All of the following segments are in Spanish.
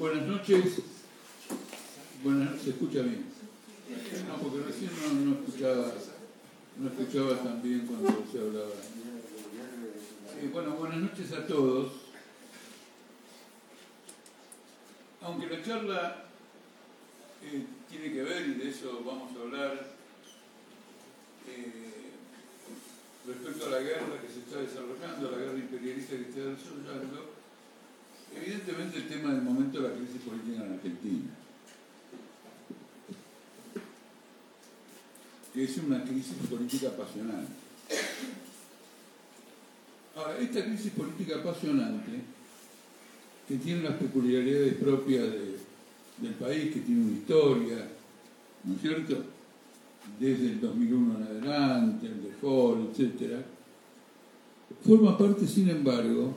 buenas noches. Buenas, ¿Se escucha bien? No, porque recién no, no escuchaba, no escuchaba tan bien cuando se hablaba. Bueno, buenas noches a todos. Aunque la charla eh, tiene que ver, y de eso vamos a hablar, eh, respecto a la guerra que se está desarrollando, la guerra imperialista que está desarrollando, evidentemente el tema del momento de la crisis política en Argentina. que es una crisis política apasionante. Ahora, esta crisis política apasionante, que tiene las peculiaridades propias del país, que tiene una historia, ¿no es cierto? Desde el 2001 en adelante, el default, etc., forma parte, sin embargo,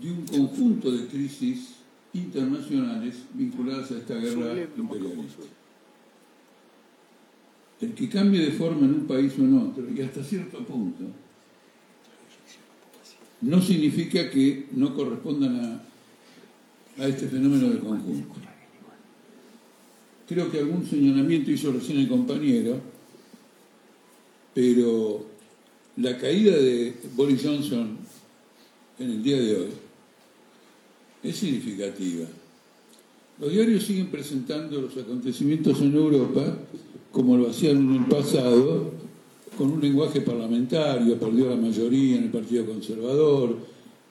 de un conjunto de crisis internacionales vinculadas a esta guerra imperialista el que cambie de forma en un país o en otro, y hasta cierto punto, no significa que no correspondan a, este fenómeno de conjunto. Creo que algún señalamiento hizo recién el compañero, pero la caída de Boris Johnson en el día de hoy es significativa. Los diarios siguen presentando los acontecimientos en Europa como lo hacían en el pasado, con un lenguaje parlamentario, perdió la mayoría en el Partido Conservador,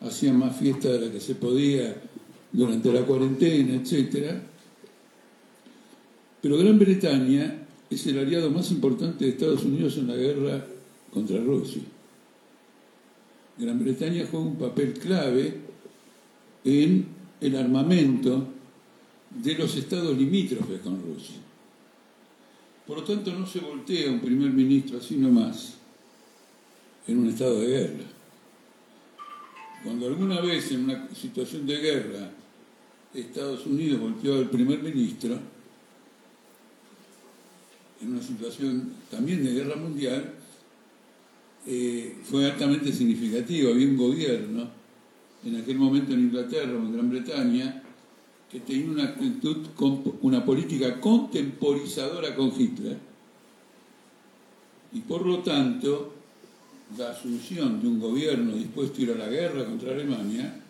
hacían más fiesta de la que se podía durante la cuarentena, etc. Pero Gran Bretaña es el aliado más importante de Estados Unidos en la guerra contra Rusia. Gran Bretaña juega un papel clave en el armamento de los estados limítrofes con Rusia. Por lo tanto, no se voltea un primer ministro así nomás en un estado de guerra. Cuando alguna vez en una situación de guerra Estados Unidos volteó al primer ministro, en una situación también de guerra mundial, eh, fue altamente significativo. Había un gobierno, en aquel momento en Inglaterra o en Gran Bretaña, que tenía una actitud, una política contemporizadora con Hitler. Y por lo tanto, la asunción de un gobierno dispuesto a ir a la guerra contra Alemania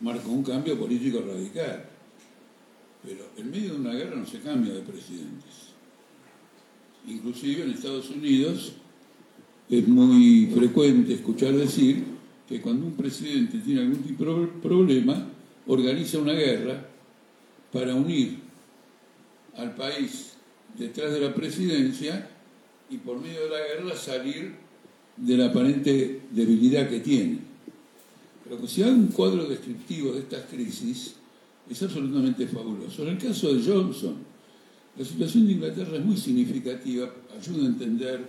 marcó un cambio político radical. Pero en medio de una guerra no se cambia de presidentes. Inclusive en Estados Unidos es muy frecuente escuchar decir que cuando un presidente tiene algún tipo de problema, organiza una guerra para unir al país detrás de la presidencia y por medio de la guerra salir de la aparente debilidad que tiene. Pero que si hay un cuadro descriptivo de estas crisis, es absolutamente fabuloso. En el caso de Johnson, la situación de Inglaterra es muy significativa, ayuda a entender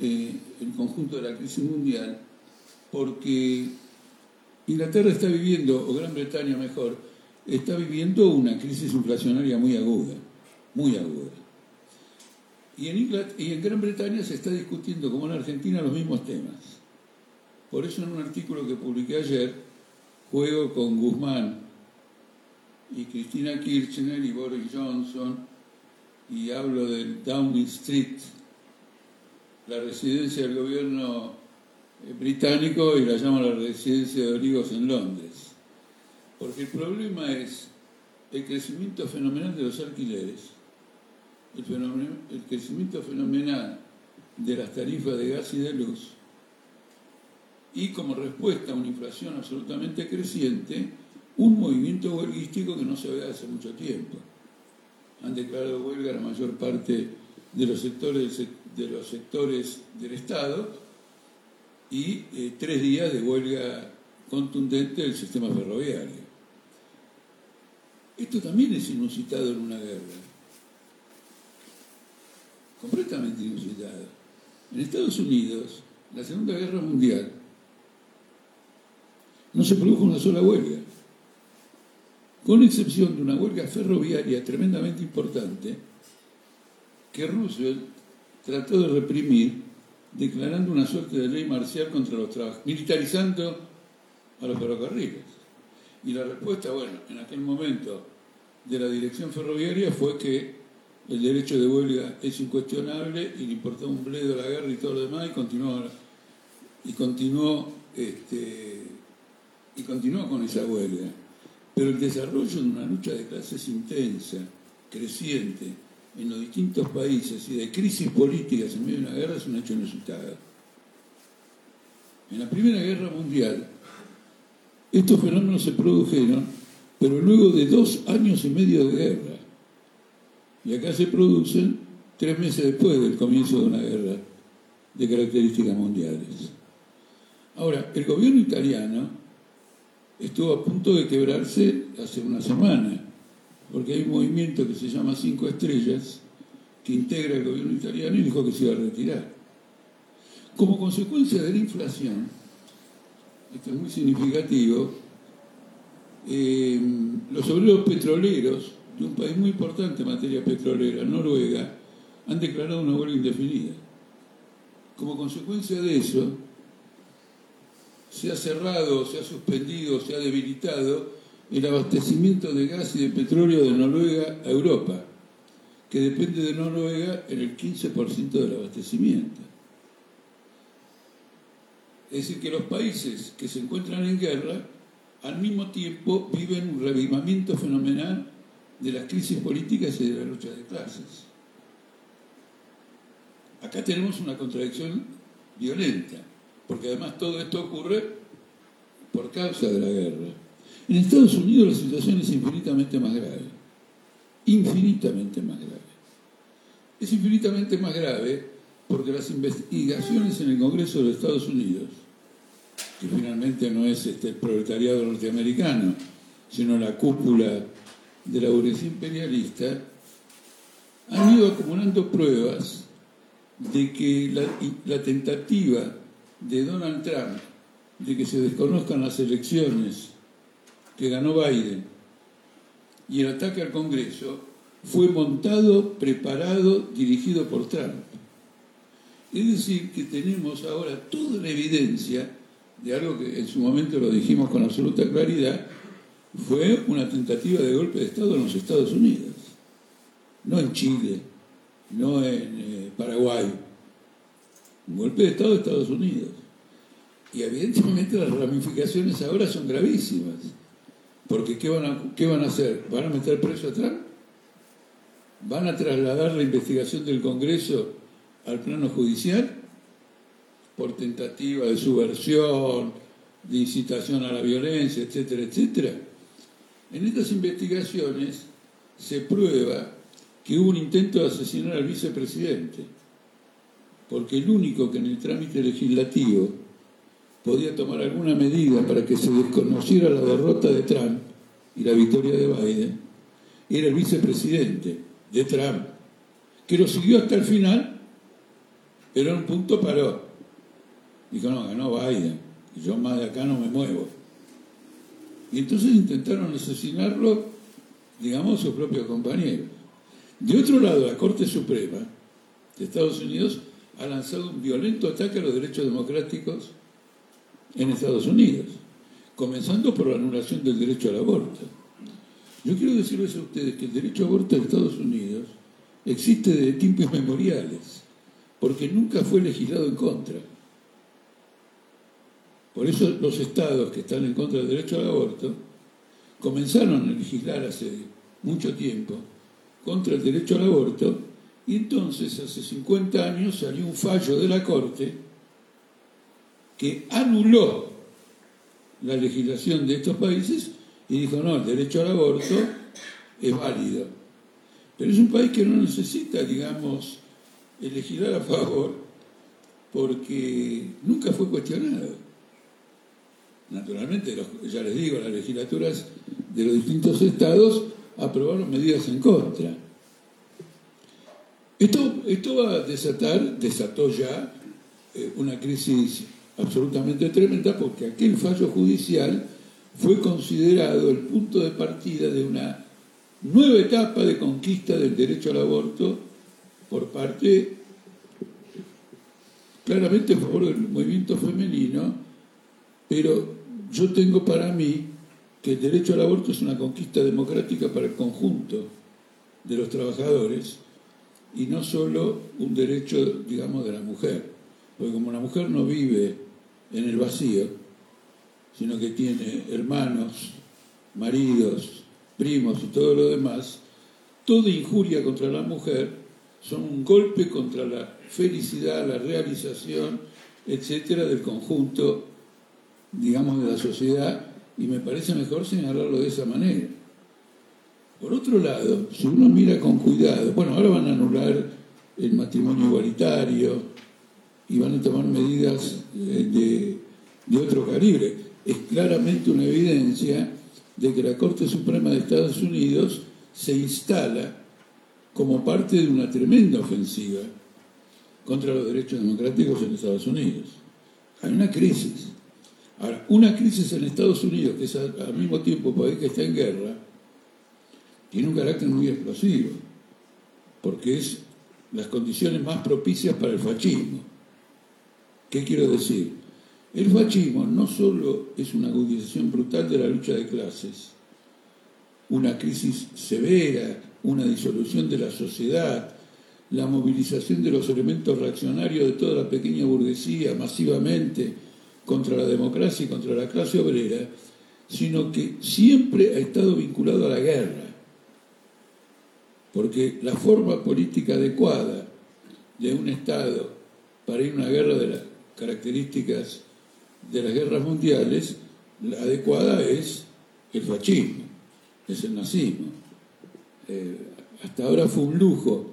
eh, el conjunto de la crisis mundial, porque Inglaterra está viviendo, o Gran Bretaña mejor, está viviendo una crisis inflacionaria muy aguda, muy aguda. Y en, y en Gran Bretaña se está discutiendo, como en Argentina, los mismos temas. Por eso en un artículo que publiqué ayer, juego con Guzmán y Cristina Kirchner y Boris Johnson y hablo del Downing Street, la residencia del gobierno británico y la llamo la residencia de Olivos en Londres. Porque el problema es el crecimiento fenomenal de los alquileres, el, crecimiento fenomenal de las tarifas de gas y de luz, y como respuesta a una inflación absolutamente creciente, un movimiento huelguístico que no se ve hace mucho tiempo. Han declarado huelga la mayor parte de los sectores, de los sectores del Estado y eh, tres días de huelga contundente del sistema ferroviario. Esto también es inusitado en una guerra. Completamente inusitado. En Estados Unidos, la Segunda Guerra Mundial, no se produjo una sola huelga, con excepción de una huelga ferroviaria tremendamente importante que Roosevelt trató de reprimir declarando una suerte de ley marcial contra los trabajadores, militarizando a los ferrocarriles. Y la respuesta, bueno, en aquel momento de la dirección ferroviaria fue que el derecho de huelga es incuestionable y le importaba un bledo la guerra y todo lo demás y continuó, y continuó, este, y continuó con esa huelga. Pero el desarrollo de una lucha de clases intensa, creciente, en los distintos países y de crisis políticas en medio de una guerra es un hecho inusitado. En la Primera Guerra Mundial, estos fenómenos se produjeron, pero luego de dos años y medio de guerra. Y acá se producen tres meses después del comienzo de una guerra de características mundiales. Ahora, el gobierno italiano estuvo a punto de quebrarse hace una semana, porque hay un movimiento que se llama Cinco Estrellas, que integra el gobierno italiano y dijo que se iba a retirar. Como consecuencia de la inflación, esto es muy significativo, eh, los obreros petroleros de un país muy importante en materia petrolera, Noruega, han declarado una huelga indefinida. Como consecuencia de eso, se ha cerrado, se ha suspendido, se ha debilitado el abastecimiento de gas y de petróleo de Noruega a Europa, que depende de Noruega en el 15% del abastecimiento. Es decir, que los países que se encuentran en guerra al mismo tiempo viven un revivamiento fenomenal de las crisis políticas y de la lucha de clases. Acá tenemos una contradicción violenta, porque además todo esto ocurre por causa de la guerra. En Estados Unidos la situación es infinitamente más grave, infinitamente más grave. Es infinitamente más grave porque las investigaciones en el Congreso de Estados Unidos, que finalmente no es este, el proletariado norteamericano, sino la cúpula de la burguesía imperialista, han ido acumulando pruebas de que la, tentativa de Donald Trump de que se desconozcan las elecciones que ganó Biden y el ataque al Congreso fue montado, preparado, dirigido por Trump. Es decir, que tenemos ahora toda la evidencia de algo que en su momento lo dijimos con absoluta claridad, fue una tentativa de golpe de Estado en los Estados Unidos, no en Chile, no en eh, Paraguay, un golpe de Estado de Estados Unidos. Y evidentemente las ramificaciones ahora son gravísimas, porque ¿qué van a, qué van a hacer? ¿Van a meter preso a Trump? ¿Van a trasladar la investigación del Congreso al plano judicial? Por tentativa de subversión, de incitación a la violencia, etcétera, etcétera. En estas investigaciones se prueba que hubo un intento de asesinar al vicepresidente, porque el único que en el trámite legislativo podía tomar alguna medida para que se desconociera la derrota de Trump y la victoria de Biden era el vicepresidente de Trump, que lo siguió hasta el final, pero en un punto paró. Dijo, no, ganó Biden, y yo más de acá no me muevo. Y entonces intentaron asesinarlo, digamos, sus propios compañeros. De otro lado, la Corte Suprema de Estados Unidos ha lanzado un violento ataque a los derechos democráticos en Estados Unidos, comenzando por la anulación del derecho al aborto. Yo quiero decirles a ustedes que el derecho al aborto en Estados Unidos existe desde tiempos memoriales, porque nunca fue legislado en contra. Por eso los estados que están en contra del derecho al aborto comenzaron a legislar hace mucho tiempo contra el derecho al aborto y entonces hace 50 años salió un fallo de la Corte que anuló la legislación de estos países y dijo, no, el derecho al aborto es válido. Pero es un país que no necesita, digamos, legislar a favor porque nunca fue cuestionado. Naturalmente, ya les digo, las legislaturas de los distintos estados aprobaron medidas en contra. Esto, esto va a desatar, desató ya eh, una crisis absolutamente tremenda porque aquel fallo judicial fue considerado el punto de partida de una nueva etapa de conquista del derecho al aborto por parte, claramente por el movimiento femenino, pero yo tengo para mí que el derecho al aborto es una conquista democrática para el conjunto de los trabajadores y no solo un derecho, digamos, de la mujer. Porque como la mujer no vive en el vacío, sino que tiene hermanos, maridos, primos y todo lo demás, toda injuria contra la mujer son un golpe contra la felicidad, la realización, etcétera, del conjunto, digamos, de la sociedad, y me parece mejor señalarlo de esa manera. Por otro lado, si uno mira con cuidado, bueno, ahora van a anular el matrimonio igualitario y van a tomar medidas de, de otro calibre. Es claramente una evidencia de que la Corte Suprema de Estados Unidos se instala como parte de una tremenda ofensiva contra los derechos democráticos en Estados Unidos. Hay una crisis. Ahora, una crisis en Estados Unidos, que es al mismo tiempo país que está en guerra, tiene un carácter muy explosivo, porque es las condiciones más propicias para el fascismo. ¿Qué quiero decir? El fascismo no solo es una agudización brutal de la lucha de clases, una crisis severa, una disolución de la sociedad, la movilización de los elementos reaccionarios de toda la pequeña burguesía masivamente contra la democracia y contra la clase obrera, sino que siempre ha estado vinculado a la guerra. Porque la forma política adecuada de un Estado para ir a una guerra de las características de las guerras mundiales, la adecuada es el fascismo, es el nazismo. Eh, hasta ahora fue un lujo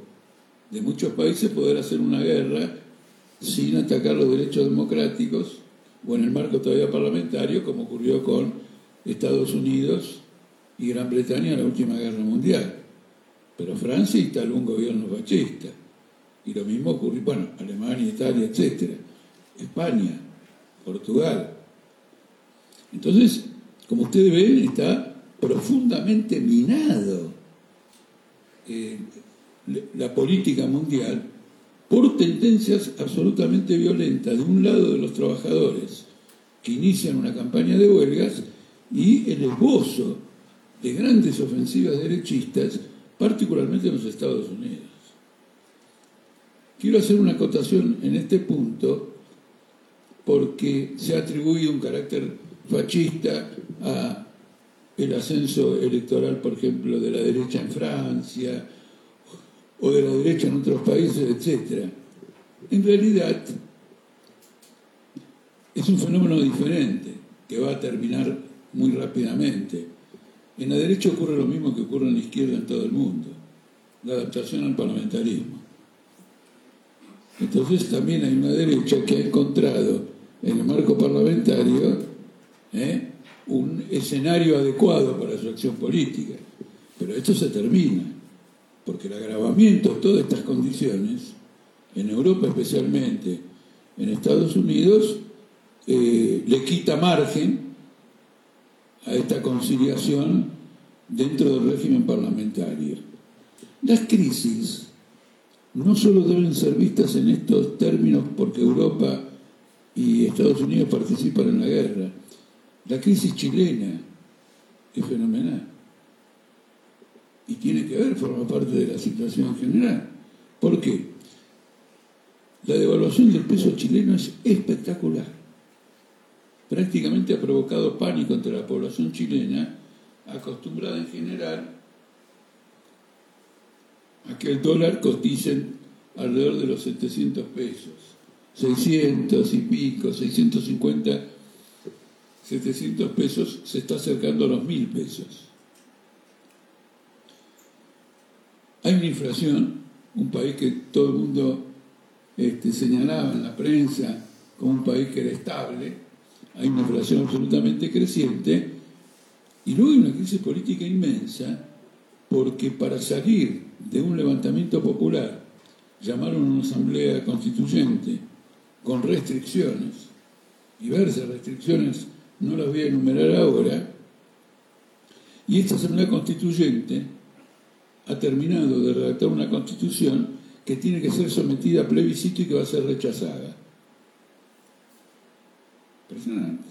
de muchos países poder hacer una guerra sin atacar los derechos democráticos o en el marco todavía parlamentario, como ocurrió con Estados Unidos y Gran Bretaña en la última guerra mundial. Pero Francia instaló un gobierno fascista. Y lo mismo ocurrió, bueno, Alemania, Italia, etc. España, Portugal. Entonces, como ustedes ven, está profundamente minado eh, la política mundial por tendencias absolutamente violentas de un lado de los trabajadores que inician una campaña de huelgas y el esbozo de grandes ofensivas derechistas, particularmente en los Estados Unidos. Quiero hacer una acotación en este punto porque se ha atribuido un carácter fascista a el ascenso electoral, por ejemplo, de la derecha en Francia o de la derecha en otros países, etc. En realidad es un fenómeno diferente que va a terminar muy rápidamente. En la derecha ocurre lo mismo que ocurre en la izquierda en todo el mundo, la adaptación al parlamentarismo. Entonces también hay una derecha que ha encontrado en el marco parlamentario ¿eh? un escenario adecuado para su acción política. Pero esto se termina, porque el agravamiento de todas estas condiciones, en Europa especialmente, en Estados Unidos, eh, le quita margen a esta conciliación dentro del régimen parlamentario. Las crisis no solo deben ser vistas en estos términos porque Europa y Estados Unidos participan en la guerra. La crisis chilena es fenomenal y tiene que ver, forma parte de la situación general. ¿Por qué? La devaluación del peso chileno es espectacular. Prácticamente ha provocado pánico entre la población chilena, acostumbrada en general a que el dólar cotice alrededor de los 700 pesos. 600 y pico, 650, 700 pesos, se está acercando a los 1000 pesos. Hay una inflación, un país que todo el mundo este, señalaba en la prensa como un país que era estable, hay una inflación absolutamente creciente, y luego hay una crisis política inmensa, porque para salir de un levantamiento popular, llamaron a una asamblea constituyente, con restricciones, diversas restricciones, no las voy a enumerar ahora, y esta Asamblea Constituyente ha terminado de redactar una constitución que tiene que ser sometida a plebiscito y que va a ser rechazada. Impresionante.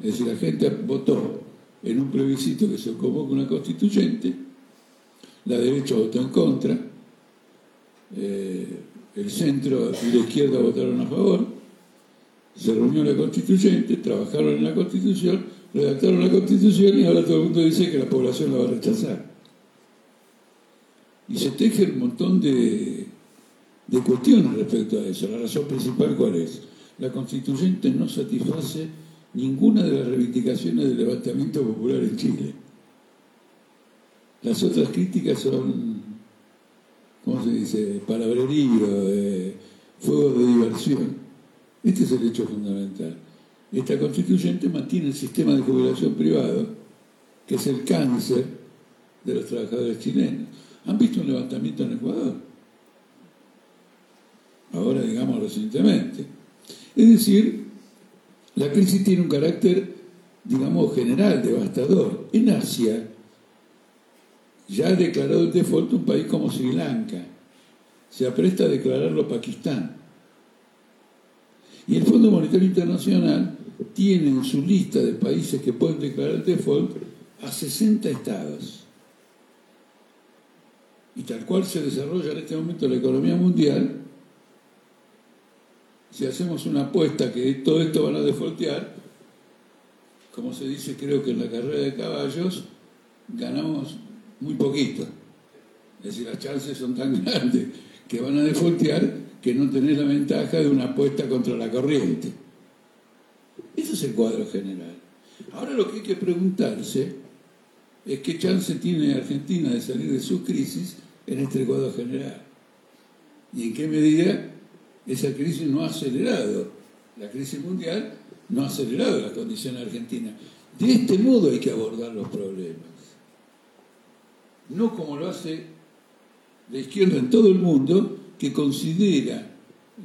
Es decir, la gente votó en un plebiscito que se convoca una constituyente, la derecha votó en contra, eh, el centro y la izquierda votaron a favor, se reunió la constituyente, trabajaron en la constitución, redactaron la constitución y ahora todo el mundo dice que la población la va a rechazar. Y se teje un montón de, de cuestiones respecto a eso. La razón principal cuál es? La constituyente no satisface ninguna de las reivindicaciones del levantamiento popular en Chile. Las otras críticas son, ¿cómo se dice?, palabrerío, eh, fuego de diversión. Este es el hecho fundamental. Esta constituyente mantiene el sistema de jubilación privado, que es el cáncer de los trabajadores chilenos. ¿Han visto un levantamiento en Ecuador? Ahora, digamos, recientemente. Es decir, la crisis tiene un carácter, digamos, general, devastador. En Asia ya ha declarado el default un país como Sri Lanka. Se apresta a declararlo Pakistán. Y el Fondo Monetario Internacional tiene en su lista de países que pueden declarar el default a 60 estados. Y tal cual se desarrolla en este momento la economía mundial, si hacemos una apuesta que todo esto van a defaultear, como se dice creo que en la carrera de caballos, ganamos muy poquito. Es decir, las chances son tan grandes que van a defaultear que no tenés la ventaja de una apuesta contra la corriente. Ese es el cuadro general. Ahora lo que hay que preguntarse es qué chance tiene Argentina de salir de su crisis en este cuadro general. Y en qué medida esa crisis no ha acelerado, la crisis mundial no ha acelerado la condición argentina. De este modo hay que abordar los problemas. No como lo hace la izquierda en todo el mundo, que considera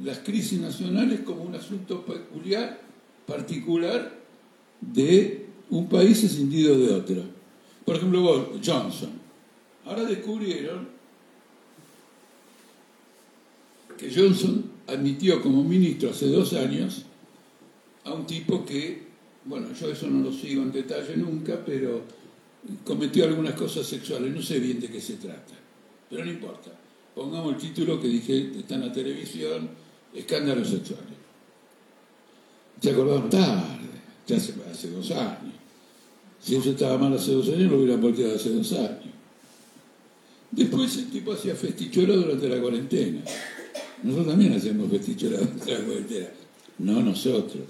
las crisis nacionales como un asunto peculiar, particular de un país escindido de otro. Por ejemplo, Johnson. Ahora descubrieron que Johnson admitió como ministro hace dos años a un tipo que, bueno, yo eso no lo sigo en detalle nunca, pero cometió algunas cosas sexuales, no sé bien de qué se trata, pero no importa. Pongamos el título que dije, está en la televisión, escándalos sexuales. Se acordaron tarde, ya hace, hace dos años. Si eso estaba mal hace dos años, lo hubieran volteado hace dos años. Después el tipo hacía festichuelo durante la cuarentena. Nosotros también hacemos festicholas durante la cuarentena. No nosotros,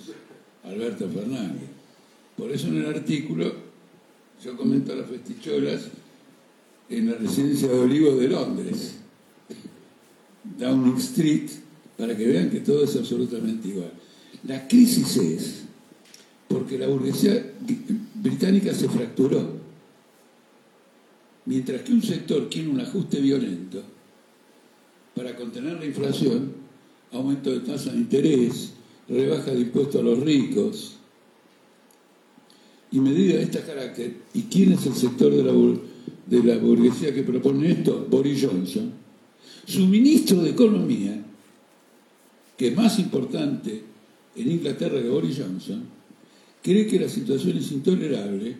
Alberto Fernández. Por eso en el artículo yo comento las festicholas en la residencia de Olivos de Londres. Downing Street, para que vean que todo es absolutamente igual. La crisis es porque la burguesía británica se fracturó. Mientras que un sector quiere un ajuste violento para contener la inflación, aumento de tasa de interés, rebaja de impuestos a los ricos y medidas de este carácter. ¿Y quién es el sector de la, de la burguesía que propone esto? Boris Johnson su ministro de Economía, que es más importante en Inglaterra que Boris Johnson, cree que la situación es intolerable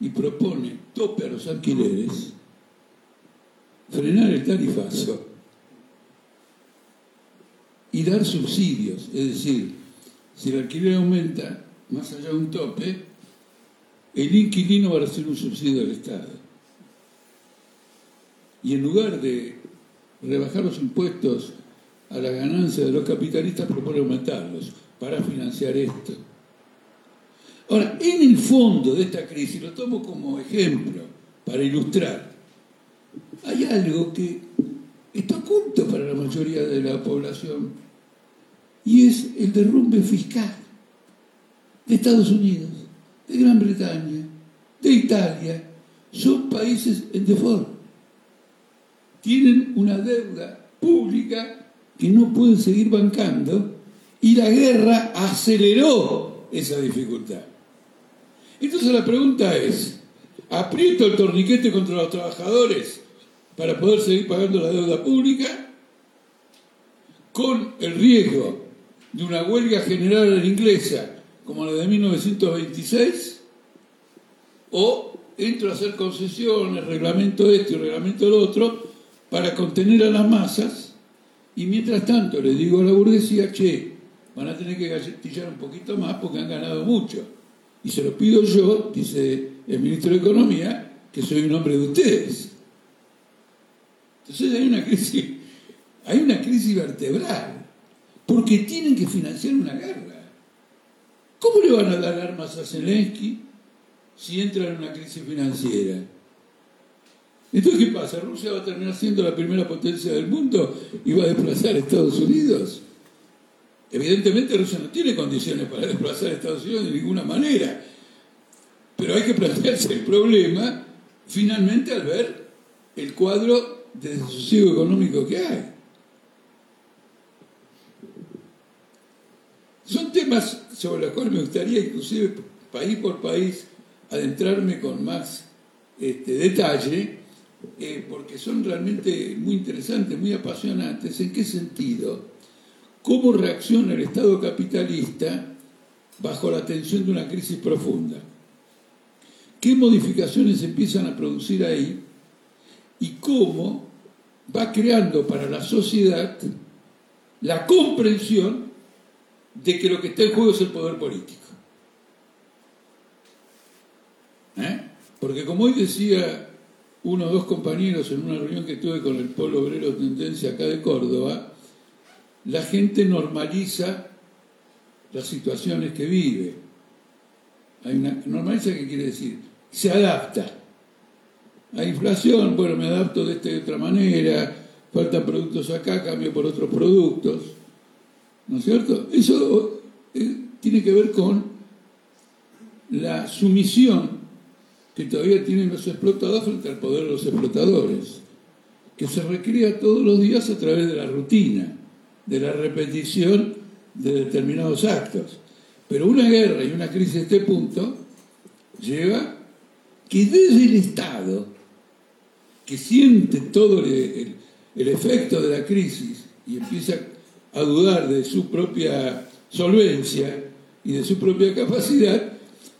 y propone tope a los alquileres, frenar el tarifazo y dar subsidios. Es decir, si el alquiler aumenta más allá de un tope, el inquilino va a recibir un subsidio del Estado. Y en lugar de rebajar los impuestos a la ganancia de los capitalistas propone aumentarlos para financiar esto. Ahora, en el fondo de esta crisis, lo tomo como ejemplo para ilustrar, hay algo que está oculto para la mayoría de la población y es el derrumbe fiscal de Estados Unidos, de Gran Bretaña, de Italia. Son países en default tienen una deuda pública que no pueden seguir bancando y la guerra aceleró esa dificultad. Entonces la pregunta es, ¿aprieto el torniquete contra los trabajadores para poder seguir pagando la deuda pública? Con el riesgo de una huelga general inglesa como la de 1926? o entro a hacer concesiones, reglamento esto y reglamento lo otro, para contener a las masas, y mientras tanto le digo a la burguesía, che, van a tener que gatillar un poquito más porque han ganado mucho. Y se lo pido yo, dice el ministro de Economía, que soy un hombre de ustedes. Entonces hay una crisis, hay una crisis vertebral, porque tienen que financiar una guerra. ¿Cómo le van a dar armas a Zelensky si entra en una crisis financiera? Entonces, ¿qué pasa? ¿Rusia va a terminar siendo la primera potencia del mundo y va a desplazar a Estados Unidos? Evidentemente Rusia no tiene condiciones para desplazar a Estados Unidos de ninguna manera, pero hay que plantearse el problema finalmente al ver el cuadro de desasosiego económico que hay. Son temas sobre los cuales me gustaría inclusive país por país adentrarme con más este, detalle, eh, porque son realmente muy interesantes, muy apasionantes. ¿En qué sentido? ¿Cómo reacciona el Estado capitalista bajo la tensión de una crisis profunda? ¿Qué modificaciones empiezan a producir ahí? ¿Y cómo va creando para la sociedad la comprensión de que lo que está en juego es el poder político? ¿Eh? Porque como hoy decía uno o dos compañeros en una reunión que tuve con el Polo Obrero Tendencia acá de Córdoba, la gente normaliza las situaciones que vive. Hay una, normaliza, ¿qué quiere decir? Se adapta. Hay inflación, bueno, me adapto de esta y de otra manera, faltan productos acá, cambio por otros productos. ¿No es cierto? Eso eh, tiene que ver con la sumisión que todavía tienen los explotados frente al poder de los explotadores, que se recrea todos los días a través de la rutina, de la repetición de determinados actos. Pero una guerra y una crisis de este punto lleva que desde el Estado, que siente todo el, el efecto de la crisis y empieza a dudar de su propia solvencia y de su propia capacidad,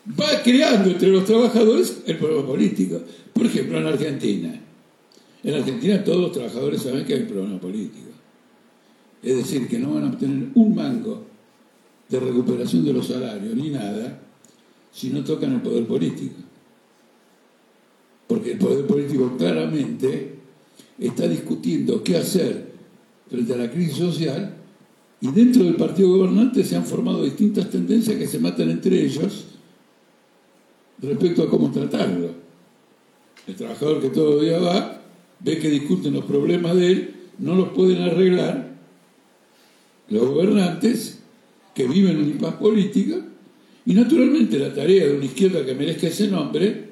va creando entre los trabajadores el problema político. Por ejemplo, en Argentina. En Argentina todos los trabajadores saben que hay un problema político. Es decir, que no van a obtener un mango de recuperación de los salarios ni nada si no tocan el poder político. Porque el poder político claramente está discutiendo qué hacer frente a la crisis social y dentro del partido gobernante se han formado distintas tendencias que se matan entre ellos respecto a cómo tratarlo. El trabajador que todo día va, ve que discuten los problemas de él, no los pueden arreglar los gobernantes que viven en paz política, y naturalmente la tarea de una izquierda que merezca ese nombre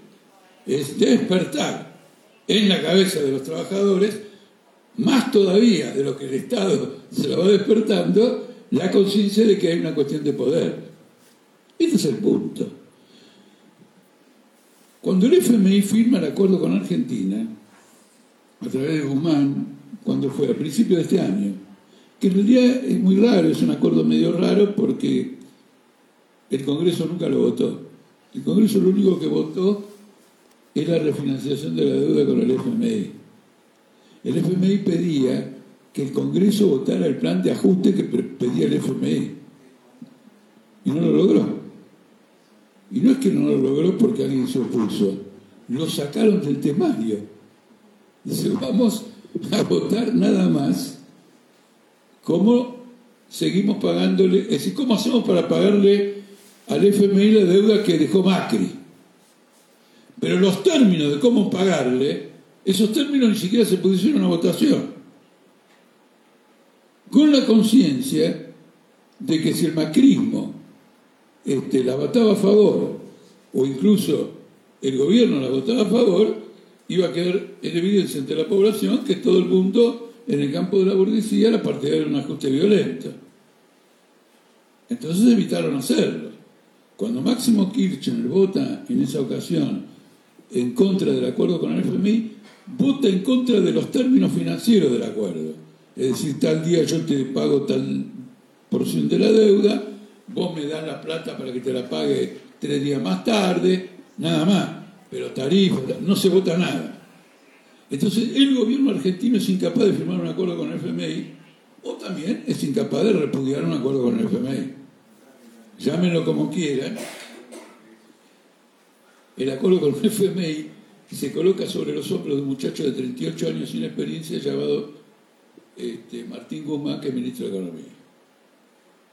es despertar en la cabeza de los trabajadores, más todavía de lo que el Estado se lo va despertando, la conciencia de que hay una cuestión de poder. Este es el punto. Cuando el FMI firma el acuerdo con Argentina, a través de Guzmán, cuando fue a principios de este año, que en realidad es muy raro, es un acuerdo medio raro porque el Congreso nunca lo votó. El Congreso lo único que votó es la refinanciación de la deuda con el FMI. El FMI pedía que el Congreso votara el plan de ajuste que pedía el FMI. Y no lo logró. Y no es que no lo logró porque alguien se opuso, lo sacaron del temario. Dice, vamos a votar nada más cómo seguimos pagándole, es decir, cómo hacemos para pagarle al FMI la deuda que dejó Macri. Pero los términos de cómo pagarle, esos términos ni siquiera se pusieron una votación. Con la conciencia de que si el macrismo este, la votaba a favor, o incluso el gobierno la votaba a favor, iba a quedar en evidencia ante la población que todo el mundo en el campo de la burguesía era partidario de un ajuste violento. Entonces evitaron hacerlo. Cuando Máximo Kirchner vota en esa ocasión en contra del acuerdo con el FMI, vota en contra de los términos financieros del acuerdo. Es decir, tal día yo te pago tal porción de la deuda vos me das la plata para que te la pague tres días más tarde, nada más. pero tarifa, no se vota nada. Entonces el gobierno argentino es incapaz de firmar un acuerdo con el FMI o también es incapaz de repudiar un acuerdo con el FMI. Llámenlo como quieran. El acuerdo con el FMI se coloca sobre los hombros de un muchacho de 38 años sin experiencia llamado este, Martín Guzmán, que es ministro de Economía.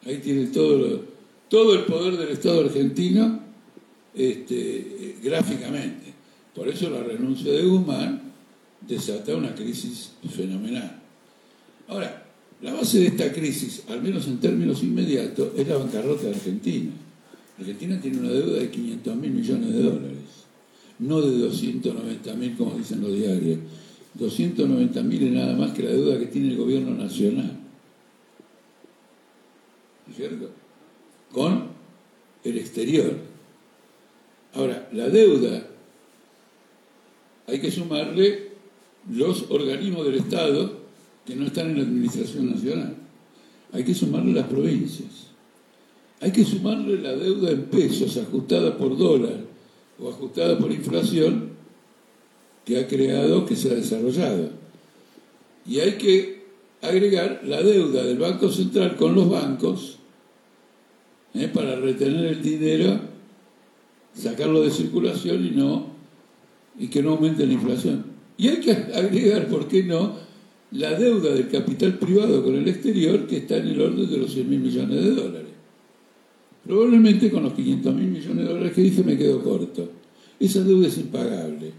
Ahí tiene todo, todo el poder del Estado argentino este, gráficamente. Por eso la renuncia de Guzmán desata una crisis fenomenal. Ahora, la base de esta crisis, al menos en términos inmediatos, es la bancarrota de Argentina. Argentina tiene una deuda de 500 mil millones de dólares, no de 290 mil como dicen los diarios. 290 mil es nada más que la deuda que tiene el gobierno nacional. ¿Cierto? Con el exterior. Ahora, la deuda hay que sumarle los organismos del Estado que no están en la Administración Nacional. Hay que sumarle las provincias. Hay que sumarle la deuda en pesos ajustada por dólar o ajustada por inflación que ha creado, que se ha desarrollado. Y hay que agregar la deuda del Banco Central con los bancos ¿eh? para retener el dinero, sacarlo de circulación y no y que no aumente la inflación. Y hay que agregar, ¿por qué no?, la deuda del capital privado con el exterior que está en el orden de los 100 mil millones de dólares. Probablemente con los 500 mil millones de dólares que dije me quedo corto. Esa deuda es impagable.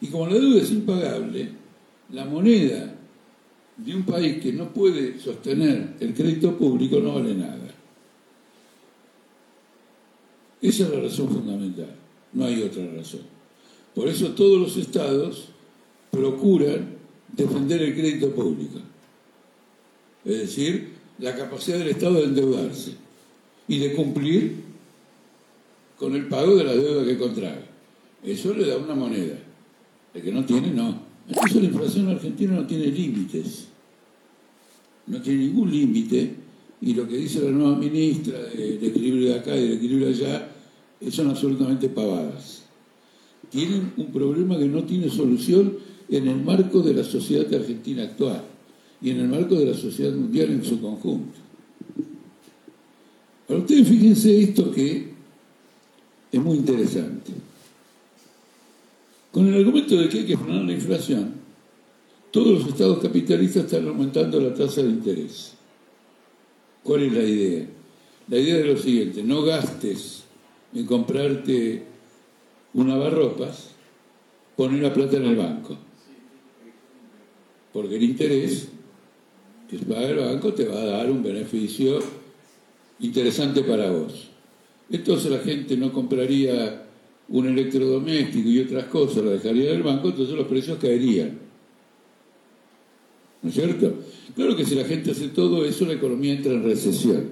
Y como la deuda es impagable, la moneda de un país que no puede sostener el crédito público no vale nada. Esa es la razón fundamental, no hay otra razón. Por eso todos los estados procuran defender el crédito público. Es decir, la capacidad del Estado de endeudarse y de cumplir con el pago de la deuda que contrae. Eso le da una moneda. El que no tiene, no. Entonces la inflación argentina no tiene límites. No tiene ningún límite. Y lo que dice la nueva ministra del equilibrio de acá y del equilibrio de allá son absolutamente pavadas. Tienen un problema que no tiene solución en el marco de la sociedad argentina actual y en el marco de la sociedad mundial en su conjunto. Para ustedes fíjense esto que es muy interesante. Con el argumento de que hay que frenar la inflación, todos los estados capitalistas están aumentando la tasa de interés. ¿Cuál es la idea? La idea es lo siguiente, no gastes en comprarte un lavarropas, poner la plata en el banco. Porque el interés que paga el banco te va a dar un beneficio interesante para vos. Entonces la gente no compraría un electrodoméstico y otras cosas lo dejaría del banco, entonces los precios caerían. ¿No es cierto? Claro que si la gente hace todo eso, la economía entra en recesión.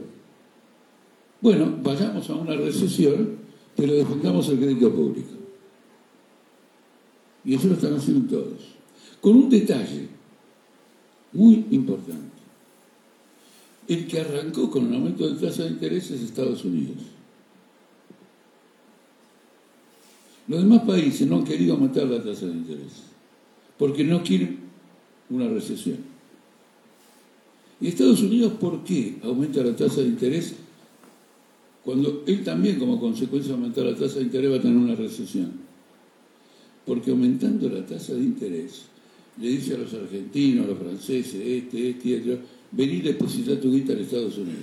Bueno, vayamos a una recesión, pero defendamos el crédito público. Y eso lo están haciendo todos. Con un detalle muy importante. El que arrancó con el aumento de tasa de interés es Estados Unidos. Los demás países no han querido aumentar la tasa de interés porque no quieren una recesión. ¿Y Estados Unidos por qué aumenta la tasa de interés cuando él también como consecuencia de aumentar la tasa de interés va a tener una recesión? Porque aumentando la tasa de interés le dice a los argentinos, a los franceses, este, este y otro, vení y depositar tu guita en Estados Unidos.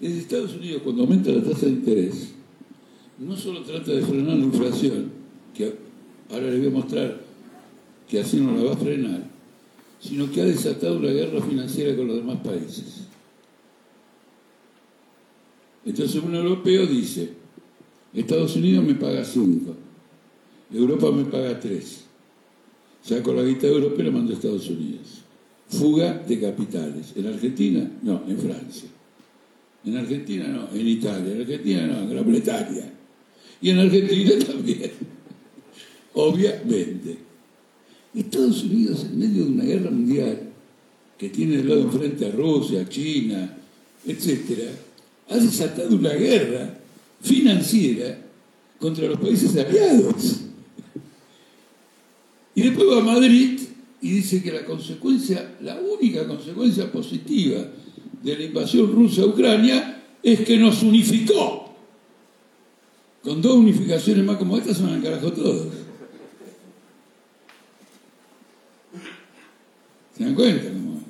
En Estados Unidos, cuando aumenta la tasa de interés, no solo trata de frenar la inflación, que ahora les voy a mostrar que así no la va a frenar, sino que ha desatado una guerra financiera con los demás países. Entonces un europeo dice, Estados Unidos me paga 5, Europa me paga 3. Saco la guita de Europa y la mando a Estados Unidos. Fuga de capitales. En Argentina, no, en Francia. En Argentina no, en Italia. En Argentina no, en Gran Bretaña. Y en Argentina también. Obviamente. Estados Unidos, en medio de una guerra mundial, que tiene del lado enfrente a Rusia, China, etc., ha desatado una guerra financiera contra los países aliados. Y después va a Madrid y dice que la consecuencia, la única consecuencia positiva de la invasión rusa a Ucrania es que nos unificó. Con dos unificaciones más como esta se van al carajo todos. ¿Se dan cuenta cómo es?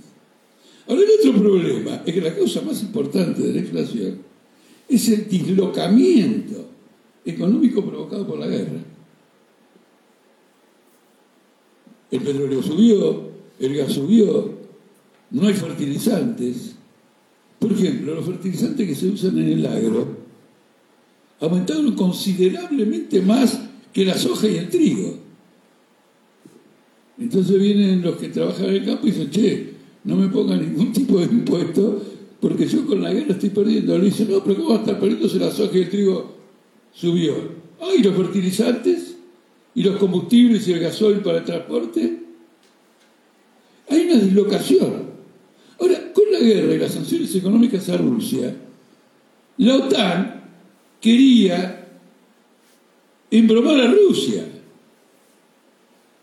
Ahora, el otro problema es que la causa más importante de la inflación es el dislocamiento económico provocado por la guerra. El petróleo subió, el gas subió, no hay fertilizantes. Por ejemplo, los fertilizantes que se usan en el agro aumentaron considerablemente más que la soja y el trigo. Entonces vienen los que trabajan en el campo y dicen, che, no me pongan ningún tipo de impuesto porque yo con la guerra estoy perdiendo. Le dicen, no, pero ¿cómo va a estar perdiendo si la soja y el trigo subió? Ah, ¿y los fertilizantes? ¿Y los combustibles y el gasoil para el transporte? Hay una dislocación. Ahora, con la guerra y las sanciones económicas a Rusia, la OTAN quería embromar a Rusia,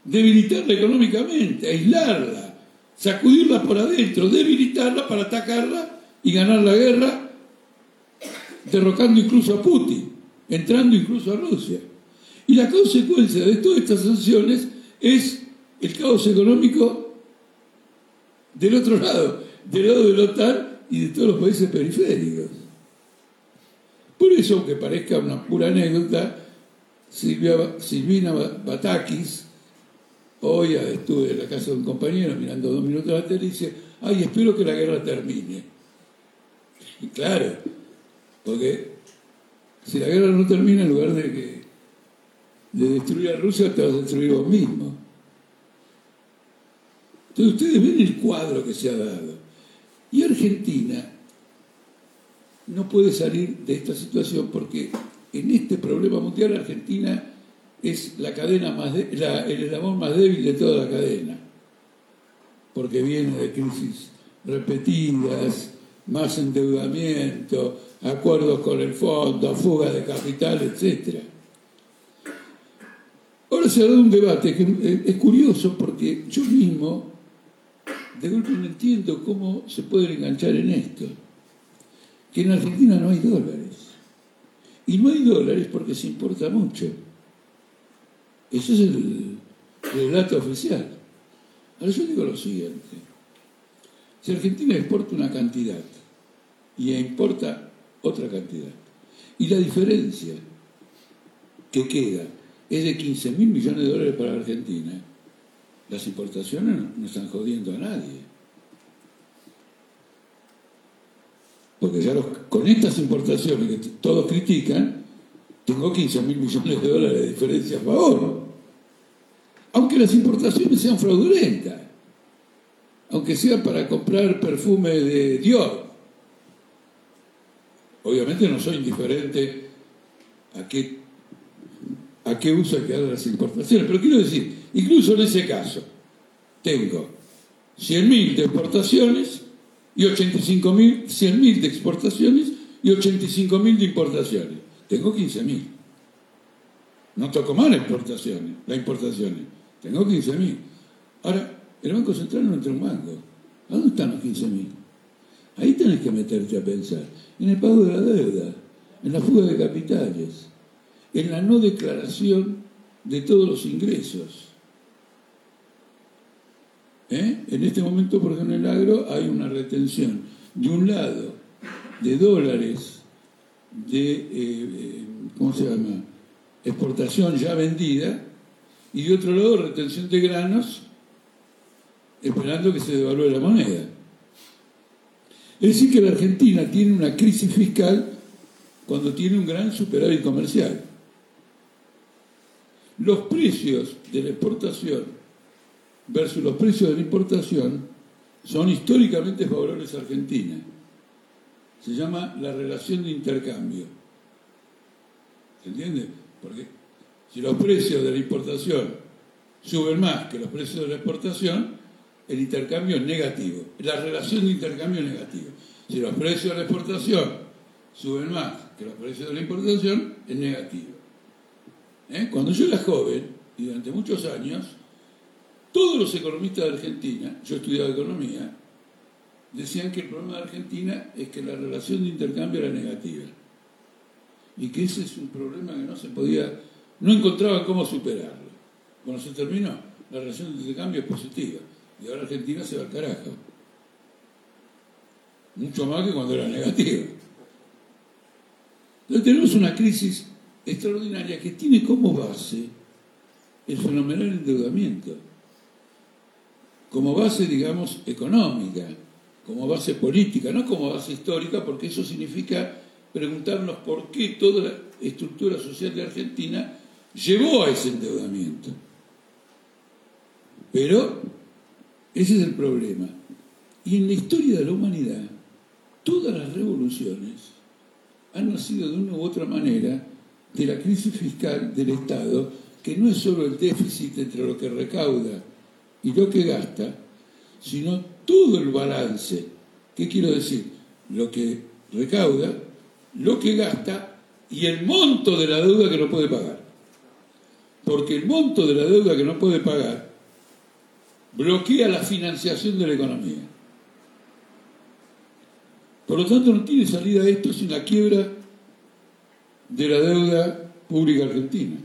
debilitarla económicamente, aislarla, sacudirla por adentro, debilitarla para atacarla y ganar la guerra, derrocando incluso a Putin, entrando incluso a Rusia. Y la consecuencia de todas estas sanciones es el caos económico del otro lado, del lado de la OTAN y de todos los países periféricos. Por eso, aunque parezca una pura anécdota, Silvina Batakis, hoy estuve en la casa de un compañero mirando dos minutos la tele y dice, ay, espero que la guerra termine. Y claro, porque si la guerra no termina, en lugar de, que, de destruir a Rusia, te vas a destruir vos mismo. Entonces ustedes ven el cuadro que se ha dado. Y Argentina no puede salir de esta situación porque en este problema mundial Argentina es la cadena más el eslabón más débil de toda la cadena, porque viene de crisis repetidas, más endeudamiento, acuerdos con el fondo, fuga de capital, etc. Ahora se ha dado un debate que es curioso porque yo mismo de golpe no entiendo cómo se puede enganchar en esto que en Argentina no hay dólares. Y no hay dólares porque se importa mucho. Ese es el relato oficial. Ahora yo digo lo siguiente. Si Argentina exporta una cantidad y importa otra cantidad, y la diferencia que queda es de 15 mil millones de dólares para Argentina, las importaciones no están jodiendo a nadie. Porque ya con estas importaciones que todos critican, tengo 15 mil millones de dólares de diferencia a favor. Aunque las importaciones sean fraudulentas, aunque sea para comprar perfume de Dior. Obviamente no soy indiferente a qué, a qué uso que dar las importaciones, pero quiero decir, incluso en ese caso, tengo 100.000 de exportaciones y 85.000, 100.000 de exportaciones y 85.000 de importaciones. Tengo 15.000. No toco más las exportaciones, las importaciones. Tengo 15.000. Ahora, el Banco Central no entra un banco. ¿A dónde están los 15.000? Ahí tenés que meterte a pensar. En el pago de la deuda, en la fuga de capitales, en la no declaración de todos los ingresos ¿Eh? En este momento, por ejemplo, en el agro hay una retención, de un lado, de dólares de, eh, eh, ¿cómo se llama?, exportación ya vendida, y de otro lado, retención de granos, esperando que se devalúe la moneda. Es decir, que la Argentina tiene una crisis fiscal cuando tiene un gran superávit comercial. Los precios de la exportación versus los precios de la importación son históricamente favorables a Argentina. Se llama la relación de intercambio. ¿Se entiende? Porque si los precios de la importación suben más que los precios de la exportación, el intercambio es negativo. La relación de intercambio es negativa. Si los precios de la exportación suben más que los precios de la importación es negativo. ¿Eh? Cuando yo era joven, y durante muchos años, todos los economistas de Argentina, yo estudiaba economía, decían que el problema de Argentina es que la relación de intercambio era negativa. Y que ese es un problema que no se podía, no encontraban cómo superarlo. Cuando se terminó, la relación de intercambio es positiva. Y ahora Argentina se va al carajo. Mucho más que cuando era negativa. Entonces tenemos una crisis extraordinaria que tiene como base el fenomenal endeudamiento, como base, digamos, económica, como base política, no como base histórica, porque eso significa preguntarnos por qué toda la estructura social de Argentina llevó a ese endeudamiento. Pero ese es el problema. Y en la historia de la humanidad, todas las revoluciones han nacido de una u otra manera de la crisis fiscal del Estado, que no es solo el déficit entre lo que recauda y lo que gasta, sino todo el balance. ¿Qué quiero decir? Lo que recauda, lo que gasta y el monto de la deuda que no puede pagar. Porque el monto de la deuda que no puede pagar bloquea la financiación de la economía. Por lo tanto, no tiene salida esto sin la quiebra de la deuda pública argentina,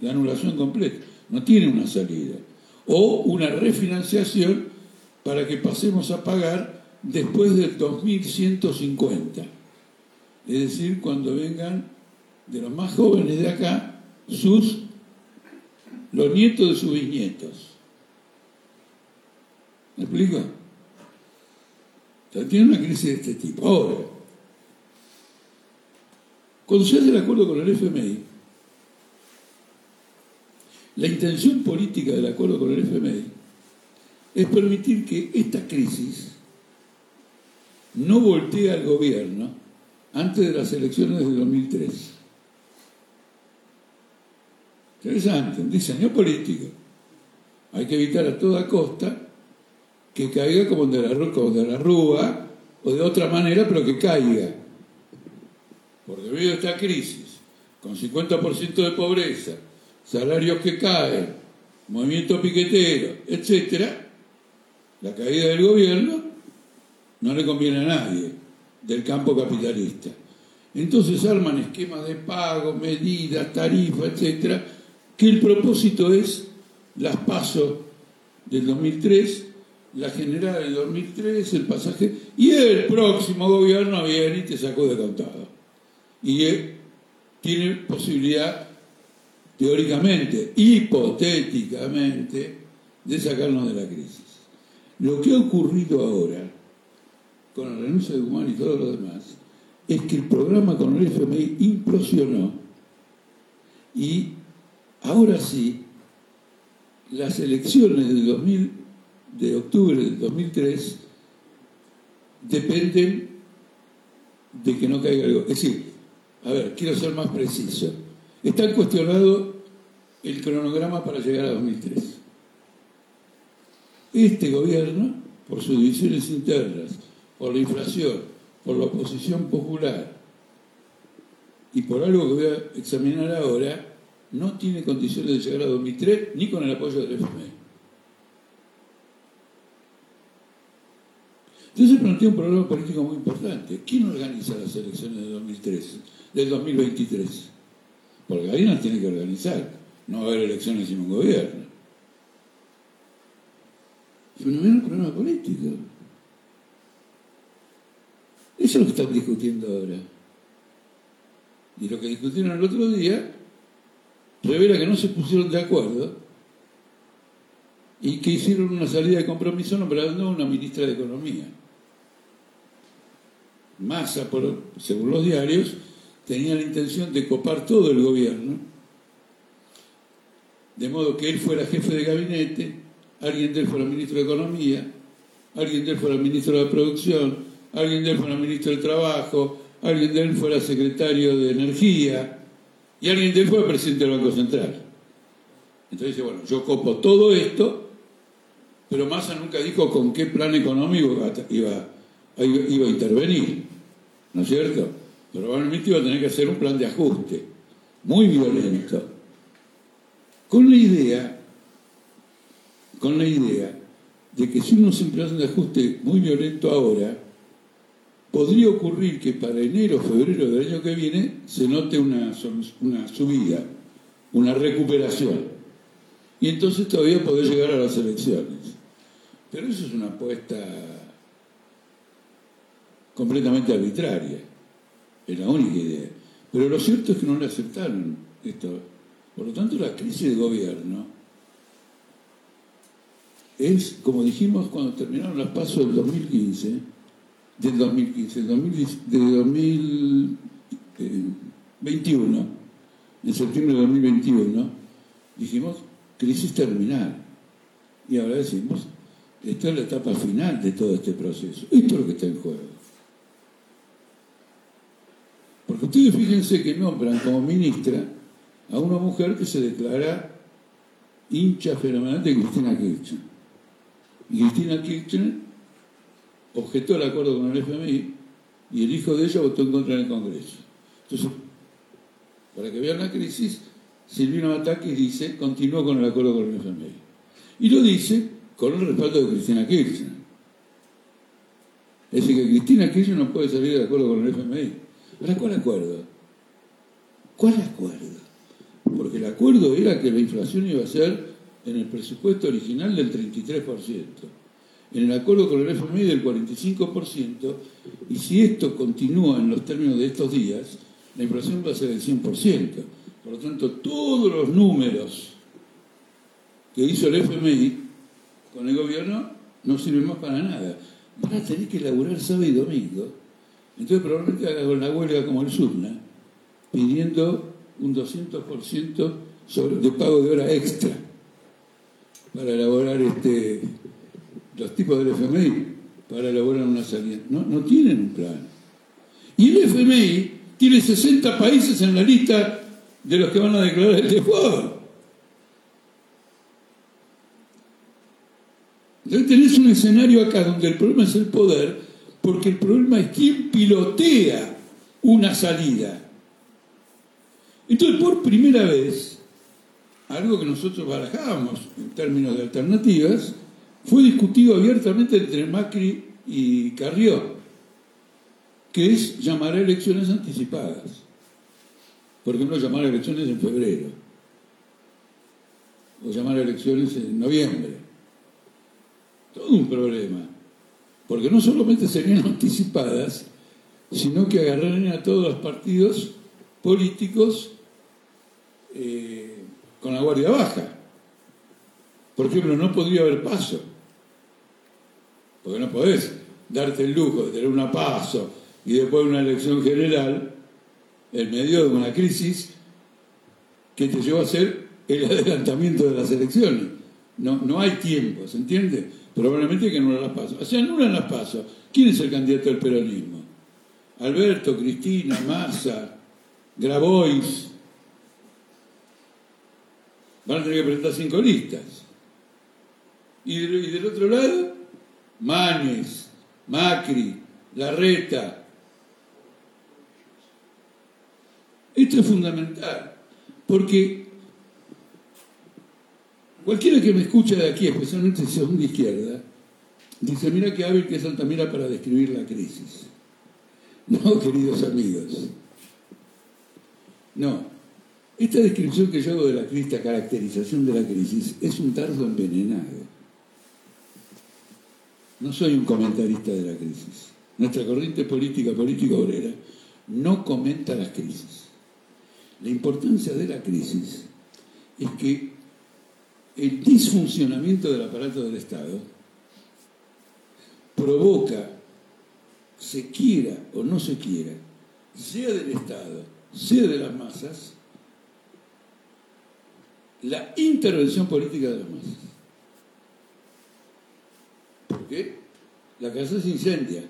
la anulación completa. No tiene una salida. O una refinanciación para que pasemos a pagar después del 2150. Es decir, cuando vengan de los más jóvenes de acá, sus, los nietos de sus bisnietos. ¿Me explico? tiene una crisis de este tipo. Ahora, cuando se hace el acuerdo con el FMI, la intención política del acuerdo con el FMI es permitir que esta crisis no voltee al gobierno antes de las elecciones de 2003. Interesante, un diseño político. Hay que evitar a toda costa que caiga como de la, como de la Rúa o de otra manera, pero que caiga. Por debido a esta crisis, con 50% de pobreza, salarios que caen, movimiento piquetero, etc., la caída del gobierno no le conviene a nadie del campo capitalista. Entonces arman esquemas de pago, medidas, tarifas, etcétera, que el propósito es las pasos del 2003 la general del 2003, el pasaje, y el próximo gobierno viene y te sacó de contado. Y tiene posibilidad, teóricamente, hipotéticamente, de sacarnos de la crisis. Lo que ha ocurrido ahora, con la renuncia de Guzmán y todo lo demás, es que el programa con el FMI implosionó y ahora sí, las elecciones del 2000 de octubre del 2003 dependen de que no caiga algo. Es decir, a ver, quiero ser más preciso. Está cuestionado el cronograma para llegar a 2003. Este gobierno, por sus divisiones internas, por la inflación, por la oposición popular y por algo que voy a examinar ahora, no tiene condiciones de llegar a 2003 ni con el apoyo del FMI. Entonces plantea un problema político muy importante. ¿Quién organiza las elecciones de 2003, del 2023? Porque alguien las tiene que organizar. No va a haber elecciones sin un gobierno. Es un problema político. Eso es lo que están discutiendo ahora. Y lo que discutieron el otro día revela que no se pusieron de acuerdo y que hicieron una salida de compromiso nombrando a una ministra de Economía. Massa, según los diarios, tenía la intención de copar todo el gobierno, de modo que él fuera jefe de gabinete, alguien de él fuera ministro de Economía, alguien de él fuera ministro de Producción, alguien de él fuera ministro del Trabajo, alguien de él fuera secretario de Energía y alguien de él fuera presidente del Banco Central. Entonces dice, bueno, yo copo todo esto, pero Massa nunca dijo con qué plan económico iba, iba iba a intervenir, ¿no es cierto? Probablemente iba a tener que hacer un plan de ajuste, muy violento, con la idea, con la idea de que si uno hace un plan de ajuste muy violento ahora, podría ocurrir que para enero o febrero del año que viene se note una, subida, una recuperación. Y entonces todavía poder llegar a las elecciones. Pero eso es una apuesta completamente arbitraria. Es la única idea. Pero lo cierto es que no le aceptaron esto. Por lo tanto, la crisis de gobierno es, como dijimos cuando terminaron los pasos del 2015, del 2015, del 2021, en septiembre de 2021, dijimos crisis terminal. Y ahora decimos, esta es la etapa final de todo este proceso. Esto es lo que está en juego. Porque ustedes fíjense que nombran como ministra a una mujer que se declara hincha fenomenal de Cristina Kirchner. Y Cristina Kirchner objetó el acuerdo con el FMI y el hijo de ella votó en contra en el Congreso. Entonces, para que vean la crisis, Silvino Matakis dice, continuó con el acuerdo con el FMI. Y lo dice con el respaldo de Cristina Kirchner. Es decir, que Cristina Kirchner no puede salir de acuerdo con el FMI. ¿Para cuál acuerdo? ¿Cuál acuerdo? Porque el acuerdo era que la inflación iba a ser en el presupuesto original del 33%, en el acuerdo con el FMI del 45%, y si esto continúa en los términos de estos días, la inflación va a ser del 100%. Por lo tanto, todos los números que hizo el FMI con el gobierno no sirven más para nada. Van a tener que elaborar sábado y domingo. Entonces probablemente haga la huelga como el SURNA, pidiendo un 200% sobre, de pago de hora extra para elaborar este, los tipos del FMI, para elaborar una salida. No, no tienen un plan. Y el FMI tiene 60 países en la lista de los que van a declarar el default. Entonces tenés un escenario acá donde el problema es el poder, porque el problema es quién pilotea una salida. Entonces, por primera vez, algo que nosotros barajábamos en términos de alternativas, fue discutido abiertamente entre Macri y Carrió, que es llamar a elecciones anticipadas. Por ejemplo, llamar a elecciones en febrero, o llamar a elecciones en noviembre. Todo un problema, porque no solamente serían anticipadas, sino que agarrarían a todos los partidos políticos eh, con la guardia baja. Por ejemplo, no podría haber paso, porque no podés darte el lujo de tener una paso y después una elección general en medio de una crisis que te llevó a hacer el adelantamiento de las elecciones. No, no hay tiempo, ¿se entiende? Probablemente que no las paso. O sea, en las paso. ¿Quién es el candidato del peronismo? Alberto, Cristina, Massa, Grabois. Van a tener que presentar cinco listas. Y y del otro lado, Manes, Macri, Larreta, Esto es fundamental, porque cualquiera que me escucha de aquí, especialmente si son de izquierda, dice, mira qué hábil que es Altamira para describir la crisis. No, queridos amigos. No. Esta descripción que yo hago de la crisis, esta caracterización de la crisis, es un tardo envenenado. No soy un comentarista de la crisis. Nuestra corriente política, política obrera, no comenta las crisis. La importancia de la crisis es que el disfuncionamiento del aparato del Estado provoca, se quiera o no se quiera, sea del Estado, sea de las masas, la intervención política de las masas. ¿Por qué? La casa se incendia.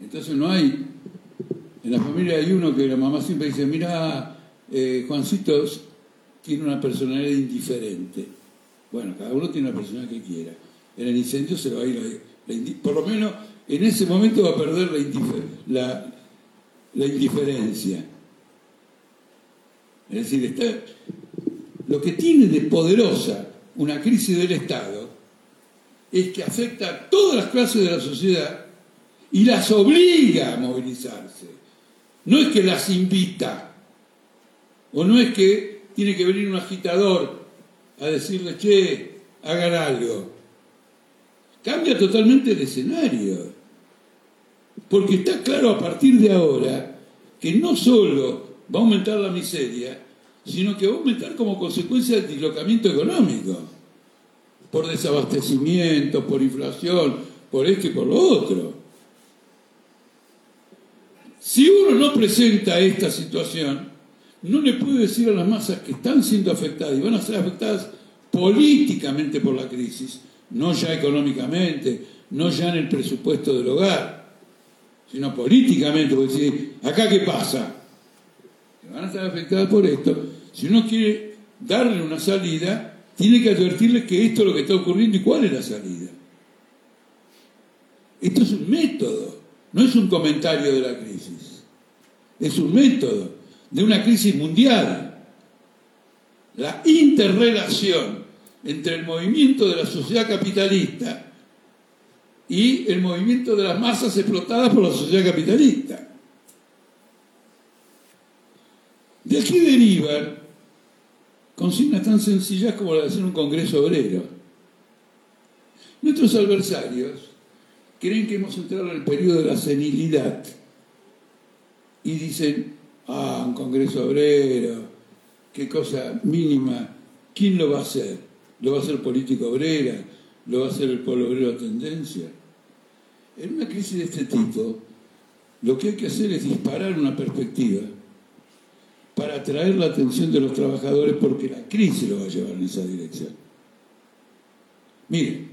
Entonces no hay en la familia hay uno que la mamá siempre dice, mira, eh, Juancito tiene una personalidad indiferente. Bueno, cada uno tiene una personalidad que quiera. En el incendio se va a ir, por lo menos en ese momento va a perder la, la indiferencia. Es decir, está, lo que tiene de poderosa una crisis del Estado es que afecta a todas las clases de la sociedad y las obliga a movilizarse. No es que las invita, o no es que tiene que venir un agitador a decirle, che, hagan algo. Cambia totalmente el escenario. Porque está claro a partir de ahora que no solo va a aumentar la miseria, sino que va a aumentar como consecuencia del dislocamiento económico, por desabastecimiento, por inflación, por esto y por lo otro. Si uno no presenta esta situación, no le puede decir a las masas que están siendo afectadas y van a ser afectadas políticamente por la crisis, no ya económicamente, no ya en el presupuesto del hogar, sino políticamente, porque decir, ¿acá qué pasa? Que van a estar afectadas por esto. Si uno quiere darle una salida, tiene que advertirles que esto es lo que está ocurriendo y cuál es la salida. Esto es un método, no es un comentario de la crisis. Es un método de una crisis mundial. La interrelación entre el movimiento de la sociedad capitalista y el movimiento de las masas explotadas por la sociedad capitalista. De aquí derivan consignas tan sencillas como la de hacer un congreso obrero. Nuestros adversarios creen que hemos entrado en el periodo de la senilidad y dicen, ah, un congreso obrero, qué cosa mínima, ¿quién lo va a hacer? ¿Lo va a hacer política obrera? ¿Lo va a hacer el pueblo obrero a tendencia? En una crisis de este tipo, lo que hay que hacer es disparar una perspectiva para atraer la atención de los trabajadores porque la crisis lo va a llevar en esa dirección. Miren,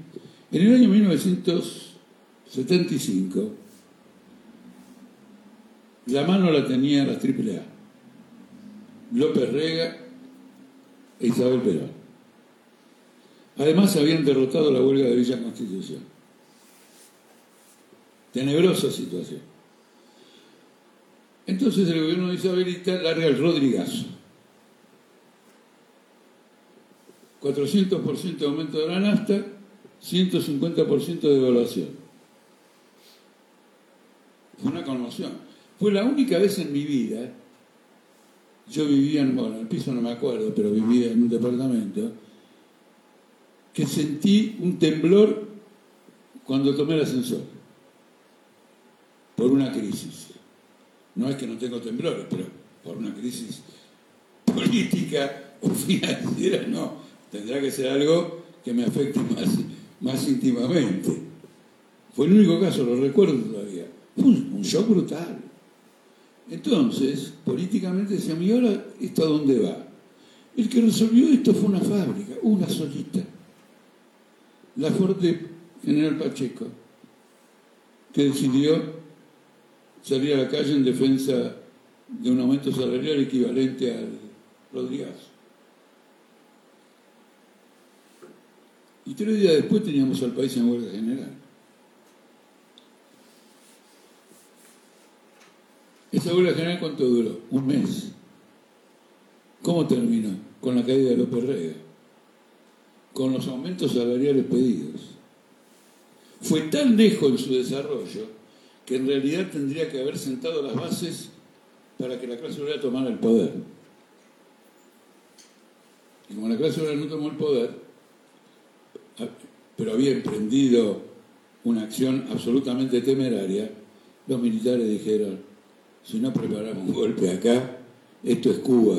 en el año 1975, la mano la tenía la AAA, López Rega e Isabel Perón. Además habían derrotado la huelga de Villa Constitución. Tenebrosa situación. Entonces el gobierno de Isabelita larga el Rodrigazo. 400% de aumento de la nafta, 150% de devaluación. Fue una conmoción. Fue la única vez en mi vida, yo vivía en, bueno, el piso no me acuerdo, pero vivía en un departamento, que sentí un temblor cuando tomé el ascensor, por una crisis. No es que no tengo temblores, pero por una crisis política o financiera, no. Tendrá que ser algo que me afecte más, más íntimamente. Fue el único caso, lo recuerdo todavía. Un, un shock brutal. Entonces, políticamente decía, ¿y ahora esto a dónde va? El que resolvió esto fue una fábrica, una solita la Fuerte General Pacheco, que decidió salir a la calle en defensa de un aumento salarial equivalente al Rodríguez. Y tres días después teníamos al país en huelga general. ¿Esa huelga general cuánto duró? Un mes. ¿Cómo terminó? Con la caída de López Rega con los aumentos salariales pedidos. Fue tan lejos en su desarrollo que en realidad tendría que haber sentado las bases para que la clase obrera tomara el poder. Y como la clase obrera no tomó el poder, pero había emprendido una acción absolutamente temeraria, los militares dijeron, si no preparamos un golpe acá, esto es Cuba,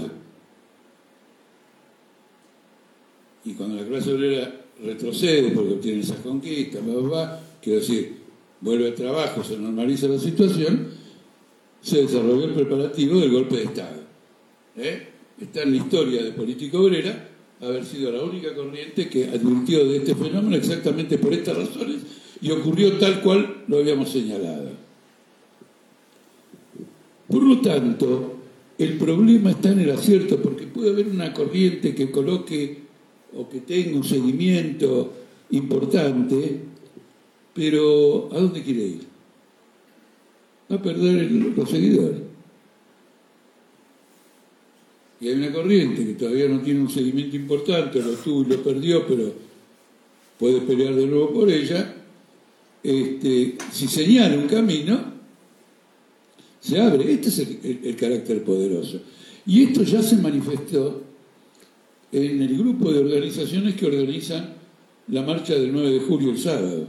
y cuando la clase obrera retrocede porque obtiene esas conquistas, quiero decir, vuelve al trabajo, se normaliza la situación, se desarrolló el preparativo del golpe de Estado. ¿eh? Está en la historia de política obrera haber sido la única corriente que advirtió de este fenómeno exactamente por estas razones y ocurrió tal cual lo habíamos señalado. Por lo tanto, el problema está en el acierto, porque puede haber una corriente que coloque o que tenga un seguimiento importante, pero ¿a dónde quiere ir? Va a perder el, los. Y hay una corriente que todavía no tiene un seguimiento importante, lo tuvo y lo perdió, pero puede pelear de nuevo por ella. Este, si señala un camino, se abre. Este es el, carácter poderoso. Y esto ya se manifestó en el grupo de organizaciones que organizan la marcha del 9 de julio el sábado.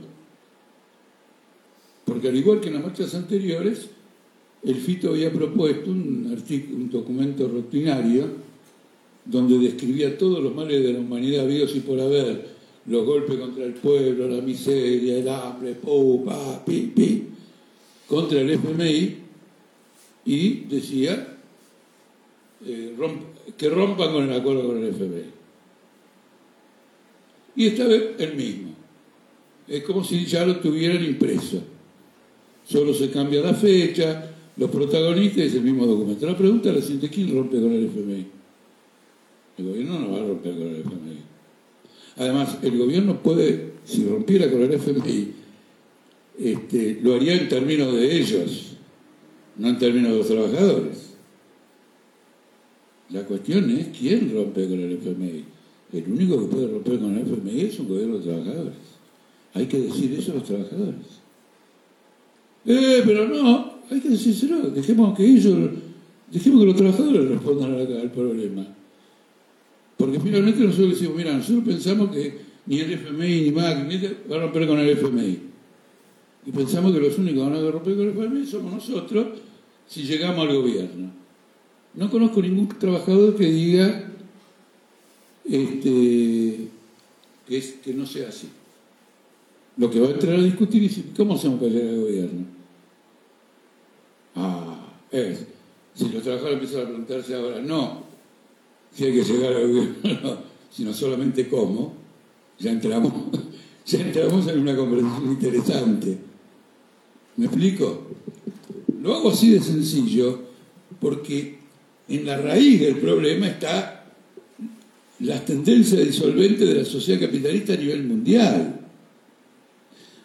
Porque al igual que en las marchas anteriores, el FITO había propuesto un, un documento rutinario donde describía todos los males de la humanidad habidos y por haber, los golpes contra el pueblo, la miseria, el hambre, pa, pi, pi, contra el FMI, y decía eh, que rompan con el acuerdo con el FMI. Y esta vez el mismo. Es como si ya lo tuvieran impreso. Solo se cambia la fecha, los protagonistas es el mismo documento. La pregunta es la siguiente, ¿quién rompe con el FMI? El gobierno no va a romper con el FMI. Además, el gobierno puede, si rompiera con el FMI, este, lo haría en términos de ellos, no en términos los trabajadores. La cuestión es quién rompe con el FMI. El único que puede romper con el FMI es un gobierno de trabajadores. Hay que decir eso a los trabajadores. Eh, pero no, hay que decírselo, dejemos que ellos, dejemos que los trabajadores respondan al, problema. Porque finalmente nosotros decimos, mira, nosotros pensamos que ni el FMI ni MAC ni este va a romper con el FMI. Y pensamos que los únicos que van a romper con el FMI somos nosotros si llegamos al gobierno. No conozco ningún trabajador que diga este, que, es, que no sea así. Lo que va a entrar a discutir es cómo hacemos para llegar al gobierno. Ah, es. Si los trabajadores empiezan a preguntarse ahora, no si hay que llegar al gobierno, sino solamente cómo, ya entramos, ya entramos en una conversación interesante. ¿Me explico? Lo hago así de sencillo porque en la raíz del problema está las tendencias disolventes de la sociedad capitalista a nivel mundial.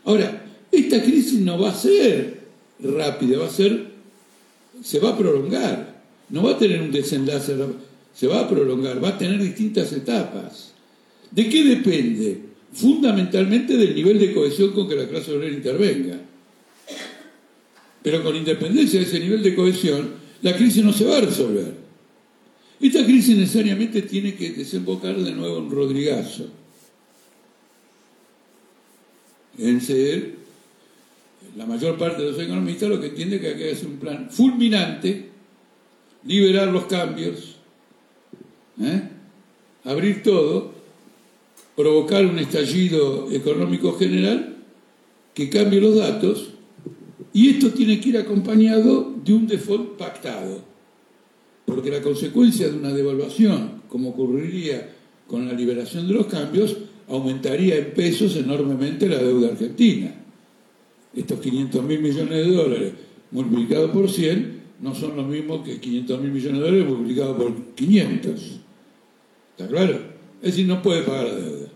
Ahora, esta crisis no va a ser rápida, va a ser se va a prolongar, no va a tener un desenlace, se va a prolongar, va a tener distintas etapas. ¿De qué depende? Fundamentalmente del nivel de cohesión con que la clase obrera intervenga. Pero con independencia de ese nivel de cohesión, la crisis no se va a resolver. Esta crisis necesariamente tiene que desembocar de nuevo en Rodrigazo. En ser la mayor parte de los economistas lo que entiende que hay que hacer un plan fulminante, liberar los cambios, ¿eh? abrir todo, provocar un estallido económico general que cambie los datos y esto tiene que ir acompañado de un default pactado, porque la consecuencia de una devaluación, como ocurriría con la liberación de los cambios, aumentaría en pesos enormemente la deuda argentina estos 500 mil millones de dólares multiplicados por 100 no son los mismos que 500 mil millones de dólares multiplicados por 500. ¿Está claro? Es decir, no puede pagar la deuda.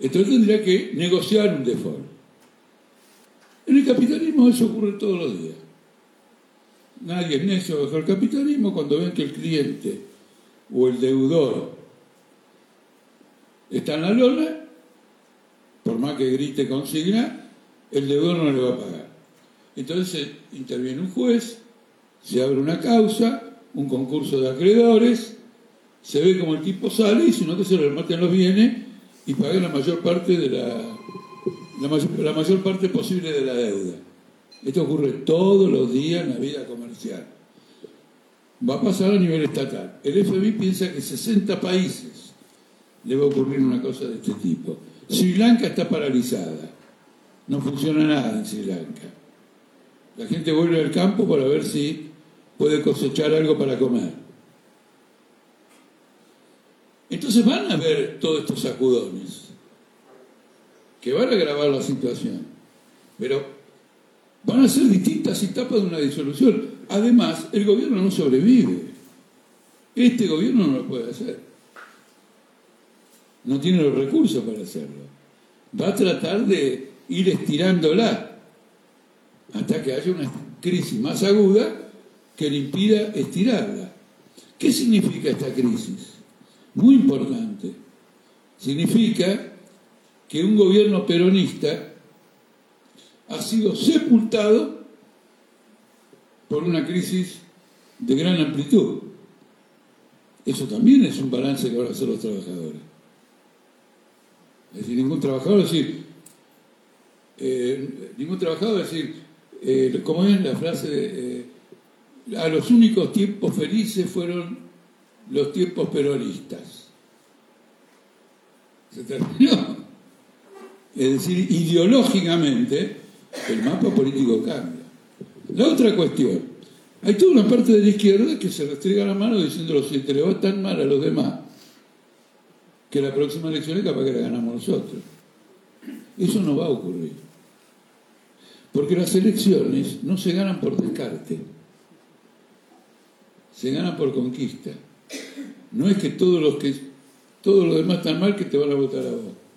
Entonces tendría que negociar un default. En el capitalismo eso ocurre todos los días. Nadie es necio bajo el capitalismo cuando ven que el cliente o el deudor está en la lona, por más que grite consigna, el deudor no le va a pagar. Entonces interviene un juez, se abre una causa, un concurso de acreedores, se ve como el tipo sale y si no que se le rematen los bienes y pague la mayor parte de la, la mayor, parte posible de la deuda. Esto ocurre todos los días en la vida comercial. Va a pasar a nivel estatal. El FBI piensa que 60 países a ocurrir una cosa de este tipo. Sri Lanka está paralizada. No funciona nada en Sri Lanka. La gente vuelve al campo para ver si puede cosechar algo para comer. Entonces van a ver todos estos sacudones que van a agravar la situación. Pero van a ser distintas etapas de una disolución. Además, el gobierno no sobrevive. Este gobierno no lo puede hacer. No tiene los recursos para hacerlo. Va a tratar de ir estirándola hasta que haya una crisis más aguda que le impida estirarla. ¿Qué significa esta crisis? Muy importante. Significa que un gobierno peronista ha sido sepultado por una crisis de gran amplitud. Eso también es un balance que van a hacer los trabajadores. Es decir, ningún trabajador, decir, eh, ningún trabajador, decir, eh, como es la frase, eh, a los únicos tiempos felices fueron los tiempos peronistas. Se terminó. Es decir, ideológicamente el mapa político cambia. La otra cuestión, hay toda una parte de la izquierda que se restriega la mano diciendo si te le va tan mal a los demás que la próxima elección es capaz que la ganamos nosotros. Eso no va a ocurrir. Porque las elecciones no se ganan por descarte, se ganan por conquista. No es que todos los que todos los demás están mal que te van a votar a vos.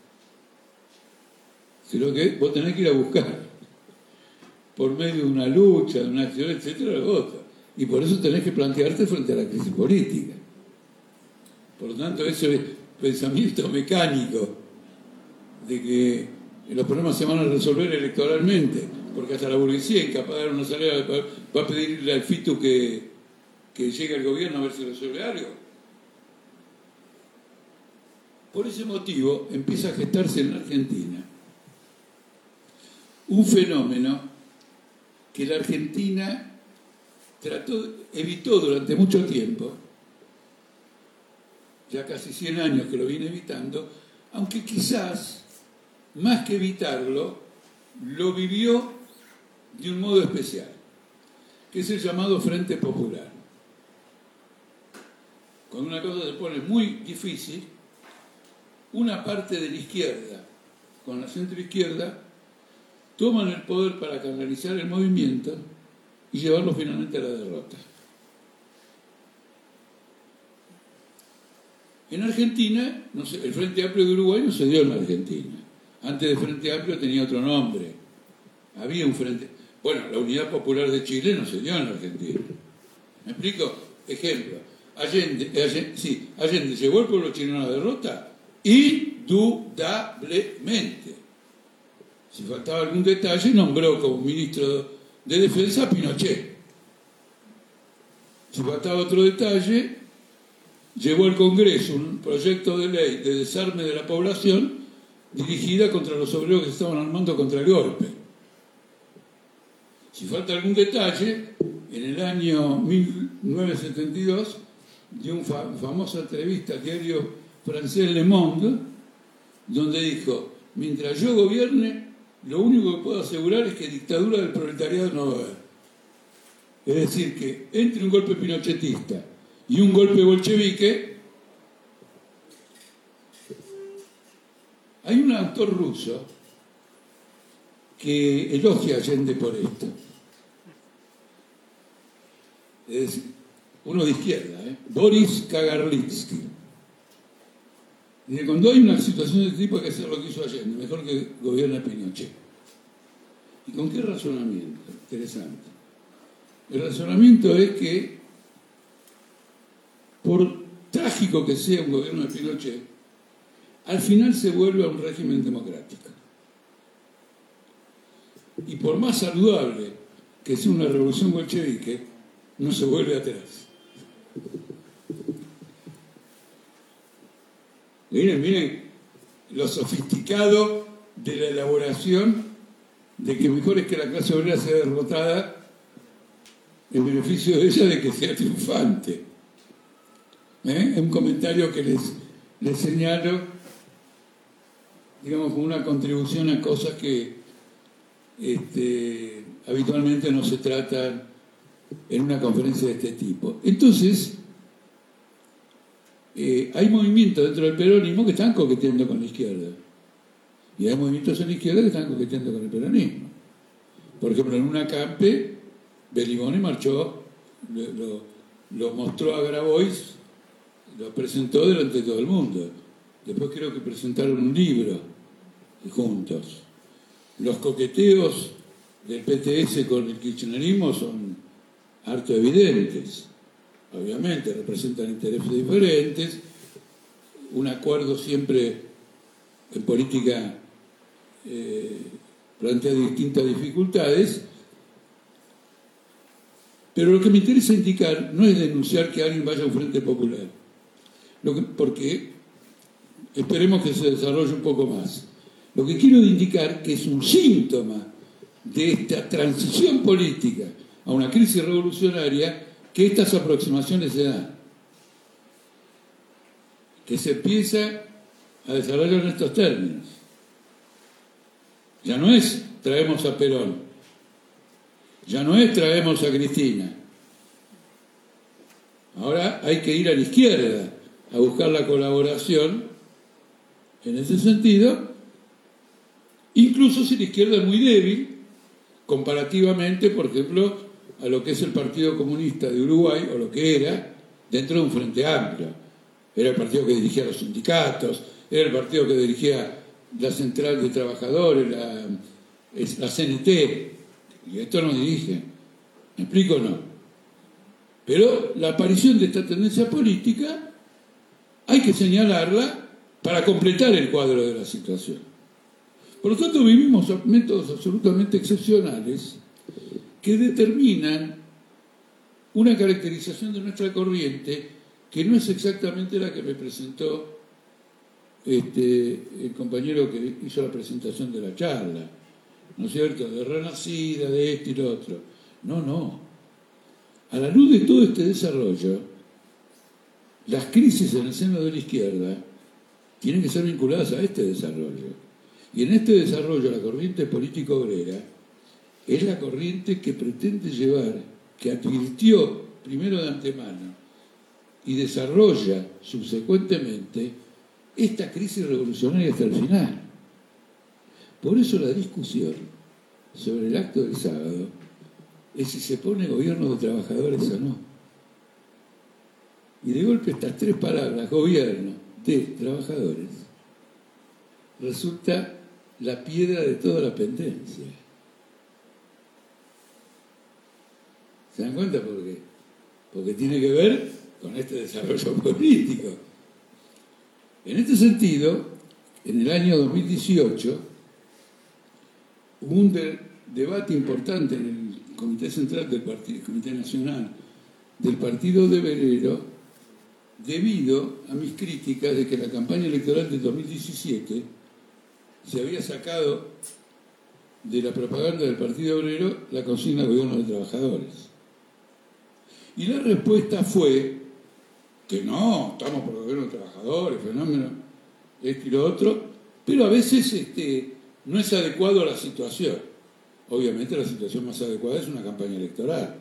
Sino que vos tenés que ir a buscar por medio de una lucha, de una acción, etcétera, la vota. Y por eso tenés que plantearte frente a la crisis política. Por lo tanto, ese pensamiento mecánico de que los problemas se van a resolver electoralmente, porque hasta la burguesía, incapaz de dar una salida, va a pedirle al FITU que, que llegue al gobierno a ver si resuelve algo. Por ese motivo empieza a gestarse en la Argentina un fenómeno que la Argentina trató, evitó durante mucho tiempo, ya casi 100 años que lo viene evitando, aunque quizás, más que evitarlo, lo vivió de un modo especial, que es el llamado Frente Popular. Cuando una cosa se pone muy difícil, una parte de la izquierda con la centroizquierda toman el poder para canalizar el movimiento y llevarlo finalmente a la derrota. En Argentina, el Frente Amplio de Uruguay no se dio en la Argentina. Antes del Frente Amplio tenía otro nombre. Había un Frente. Bueno, la Unidad Popular de Chile no se dio en la Argentina. ¿Me explico? Ejemplo. Allende, Allende, sí, Allende llevó el pueblo chileno a la derrota indudablemente. Si faltaba algún detalle, nombró como ministro de Defensa a Pinochet. Si faltaba otro detalle, llevó al Congreso un proyecto de ley de desarme de la población dirigida contra los obreros que se estaban armando contra el golpe. Si falta algún detalle, en el año 1972 dio una famosa entrevista al diario francés Le Monde, donde dijo, mientras yo gobierne, lo único que puedo asegurar es que dictadura del proletariado no va a haber. Es decir, que entre un golpe pinochetista y un golpe bolchevique, hay un autor ruso que elogia a Allende por esto. Es uno de izquierda, ¿eh? Boris Kagarlitsky cuando hay una situación de este tipo hay que hacer lo que hizo Allende, mejor que gobierne Pinochet. ¿Y con qué razonamiento? Interesante. El razonamiento es que, por trágico que sea un gobierno de Pinochet, al final se vuelve a un régimen democrático. Y por más saludable que sea una revolución bolchevique, no se vuelve atrás. Miren, miren lo sofisticado de la elaboración de que mejor es que la clase obrera sea derrotada en beneficio de ella de que sea triunfante. ¿Eh? Es un comentario que les, señalo, digamos, como una contribución a cosas que este, habitualmente no se tratan en una conferencia de este tipo. Entonces, eh, hay movimientos dentro del peronismo que están coqueteando con la izquierda. Y hay movimientos en la izquierda que están coqueteando con el peronismo. Por ejemplo, en una campe, Belimone marchó, lo, lo, mostró a Grabois, lo presentó delante de todo el mundo. Después creo que presentaron un libro juntos. Los coqueteos del PTS con el kirchnerismo son harto evidentes. Obviamente representan intereses diferentes, un acuerdo siempre en política eh, plantea distintas dificultades, pero lo que me interesa indicar no es denunciar que alguien vaya a un frente popular, porque esperemos que se desarrolle un poco más. Lo que quiero indicar que es un síntoma de esta transición política a una crisis revolucionaria que estas aproximaciones se dan. Que se empieza a desarrollar en estos términos. Ya no es traemos a Perón, ya no es traemos a Cristina. Ahora hay que ir a la izquierda a buscar la colaboración en ese sentido, incluso si la izquierda es muy débil, comparativamente, por ejemplo, a lo que es el Partido Comunista de Uruguay, o lo que era, dentro de un frente amplio. Era el partido que dirigía los sindicatos, era el partido que dirigía la Central de Trabajadores, la, CNT, y esto no dirige. ¿Me explico o no? Pero la aparición de esta tendencia política hay que señalarla para completar el cuadro de la situación. Por lo tanto, vivimos métodos absolutamente excepcionales que determinan una caracterización de nuestra corriente que no es exactamente la que me presentó este, el compañero que hizo la presentación de la charla, ¿no es cierto?, de renacida, de esto y lo otro. No, no. A la luz de todo este desarrollo, las crisis en el seno de la izquierda tienen que ser vinculadas a este desarrollo. Y en este desarrollo la corriente política obrera es la corriente que pretende llevar, que advirtió primero de antemano y desarrolla subsecuentemente esta crisis revolucionaria hasta el final. Por eso la discusión sobre el acto del sábado es si se pone gobierno de trabajadores o no. Y de golpe estas tres palabras, gobierno, de trabajadores resulta la piedra de toda la pendencia. ¿Se dan cuenta por qué? Porque tiene que ver con este desarrollo político. En este sentido, en el año 2018 hubo un debate importante en el Comité Central del Partido, Comité Nacional del Partido de Velero, debido a mis críticas de que la campaña electoral de 2017 se había sacado de la propaganda del Partido Obrero la consigna gobierno de trabajadores. Y la respuesta fue que no, estamos por el gobierno de trabajadores, fenómeno, esto y lo otro, pero a veces este, no es adecuado a la situación. Obviamente la situación más adecuada es una campaña electoral,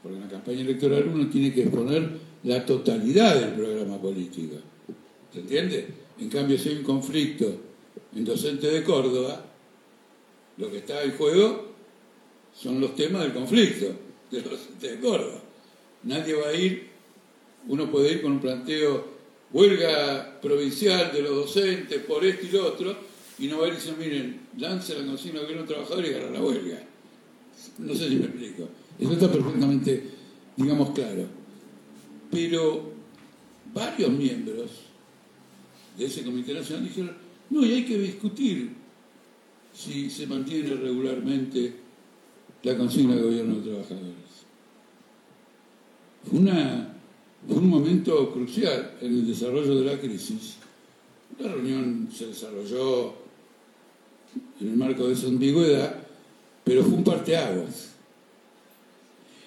porque en la campaña electoral uno tiene que exponer la totalidad del programa político. ¿Se entiende? En cambio, si hay un conflicto en docente de Córdoba, lo que está en juego son los temas del conflicto de los docentes de Córdoba. Nadie va a ir, uno puede ir con un planteo huelga provincial de los docentes por esto y lo otro, y no va a ir y decir, miren, lance la consigna que un trabajador y agarra la huelga. No sé si me explico. Eso está perfectamente, digamos, claro. Pero varios miembros de ese Comité Nacional dijeron, no, y hay que discutir si se mantiene regularmente la consigna de gobierno de trabajadores. Fue, una, un momento crucial en el desarrollo de la crisis. La reunión se desarrolló en el marco de esa ambigüedad, pero fue un parteaguas.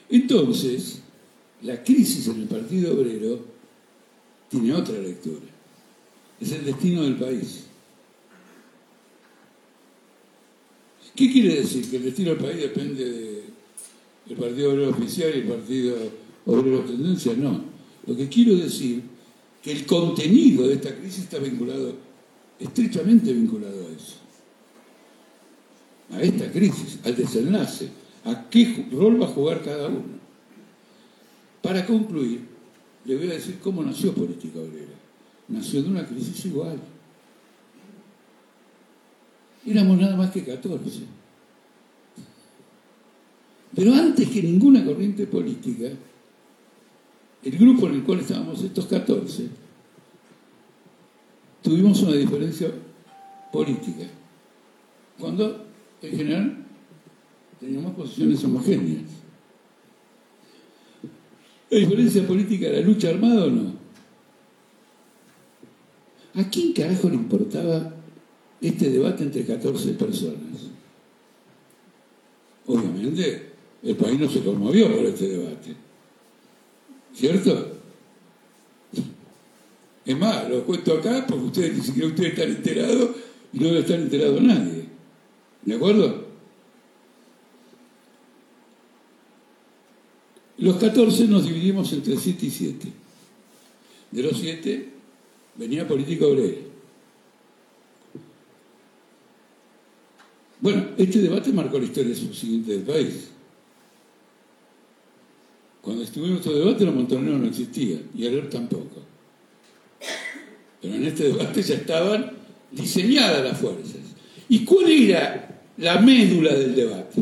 Entonces, la crisis en el Partido Obrero tiene otra lectura. Es el destino del país. ¿Qué quiere decir? ¿Que el destino del país depende del Partido Obrero Oficial y el Partido Obrero Tendencia? No. Lo que quiero decir que el contenido de esta crisis está vinculado, estrechamente vinculado a eso. A esta crisis, al desenlace, a qué rol va a jugar cada uno. Para concluir, le voy a decir cómo nació Política Obrera. Nació de una crisis igual. Éramos nada más que 14. Pero antes que ninguna corriente política, el grupo en el cual estábamos estos 14, tuvimos una diferencia política, cuando en general teníamos posiciones homogéneas. ¿La diferencia política era lucha armada o no? ¿A quién carajo le importaba este debate entre 14 personas? Obviamente, el país no se conmovió por este debate. ¿Cierto? Es más, lo cuento acá porque ustedes ni siquiera ustedes están enterados y no debe estar enterado nadie. ¿De acuerdo? Los 14 nos dividimos entre 7 y 7. De los 7 venía política obrera. Bueno, este debate marcó la historia subsiguiente del país. Cuando estuvimos en este debate, los montoneros no existían y el tampoco. Pero en este debate ya estaban diseñadas las fuerzas. ¿Y cuál era la médula del debate?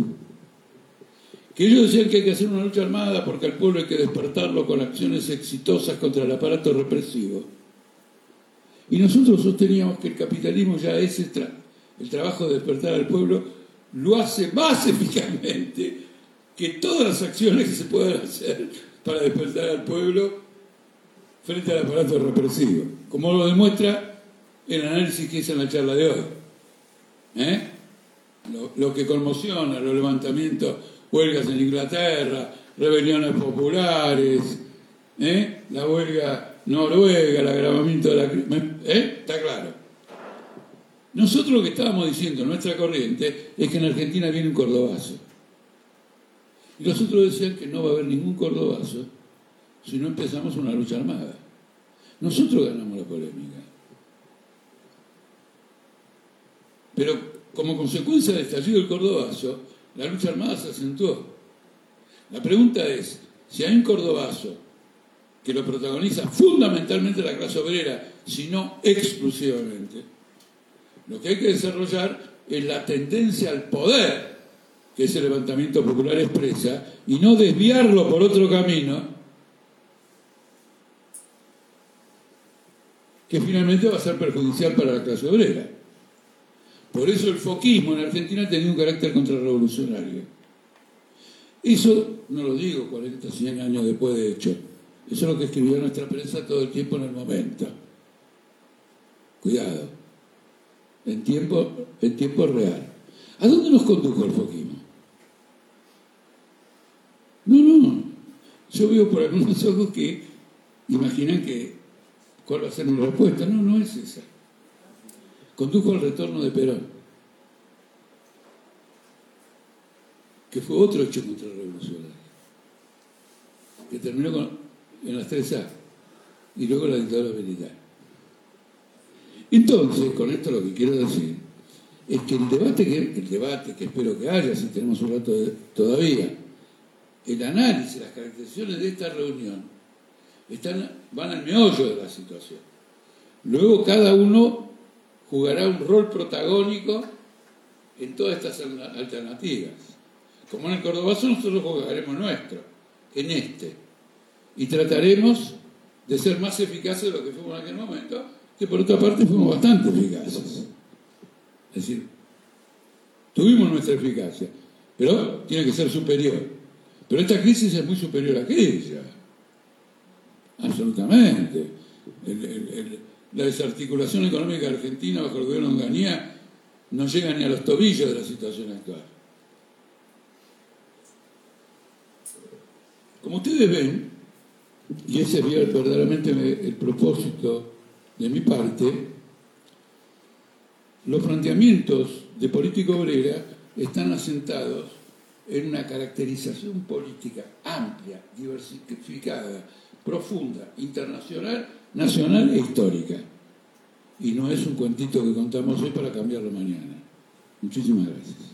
Que ellos decían que hay que hacer una lucha armada porque al pueblo hay que despertarlo con acciones exitosas contra el aparato represivo. Y nosotros sosteníamos que el capitalismo ya es el trabajo de despertar al pueblo, lo hace más eficazmente que todas las acciones que se puedan hacer para despertar al pueblo frente al aparato represivo, como lo demuestra el análisis que hice en la charla de hoy. ¿Eh? Lo, que conmociona, los levantamientos, huelgas en Inglaterra, rebeliones populares, ¿eh? la huelga noruega, el agravamiento de la crisis, ¿eh? está claro. Nosotros lo que estábamos diciendo en nuestra corriente es que en Argentina viene un cordobazo. Y los otros decían que no va a haber ningún cordobazo si no empezamos una lucha armada. Nosotros ganamos la polémica. Pero como consecuencia del estallido del cordobazo, la lucha armada se acentuó. La pregunta es, si hay un cordobazo que lo protagoniza fundamentalmente la clase obrera, si no exclusivamente, lo que hay que desarrollar es la tendencia al poder que ese levantamiento popular expresa y no desviarlo por otro camino que finalmente va a ser perjudicial para la clase obrera. Por eso el foquismo en Argentina tenía un carácter contrarrevolucionario. Eso no lo digo 40, 100 años después de hecho. Eso es lo que escribió nuestra prensa todo el tiempo en el momento. Cuidado. En tiempo, en tiempo real. ¿A dónde nos condujo el foquismo? No, no. Yo veo por algunos ojos que imaginan que ¿Cuál va a ser mi respuesta? No, no es esa. Condujo al retorno de Perón, que fue otro hecho contrarrevolucionario, que terminó en las 3A y luego la dictadura militar. Entonces, con esto lo que quiero decir es que el debate que, el debate que espero que haya, si tenemos un rato todavía, el análisis, las caracterizaciones de esta reunión, están, van al meollo de la situación. Luego cada uno jugará un rol protagónico en todas estas alternativas. Como en el Cordobazo nosotros jugaremos nuestro, en este. Y trataremos de ser más eficaces de lo que fuimos en aquel momento, que por otra parte fuimos bastante eficaces. Es decir, tuvimos nuestra eficacia, pero tiene que ser superior. Pero esta crisis es muy superior a aquella absolutamente. la desarticulación económica argentina bajo el gobierno de Onganía no llega ni a los tobillos de la situación actual. Como ustedes ven, y ese es verdaderamente el propósito de mi parte, los planteamientos de política obrera están asentados en una caracterización política amplia, diversificada, profunda, internacional, nacional e histórica. Y no es un cuentito que contamos hoy para cambiarlo mañana. Muchísimas gracias.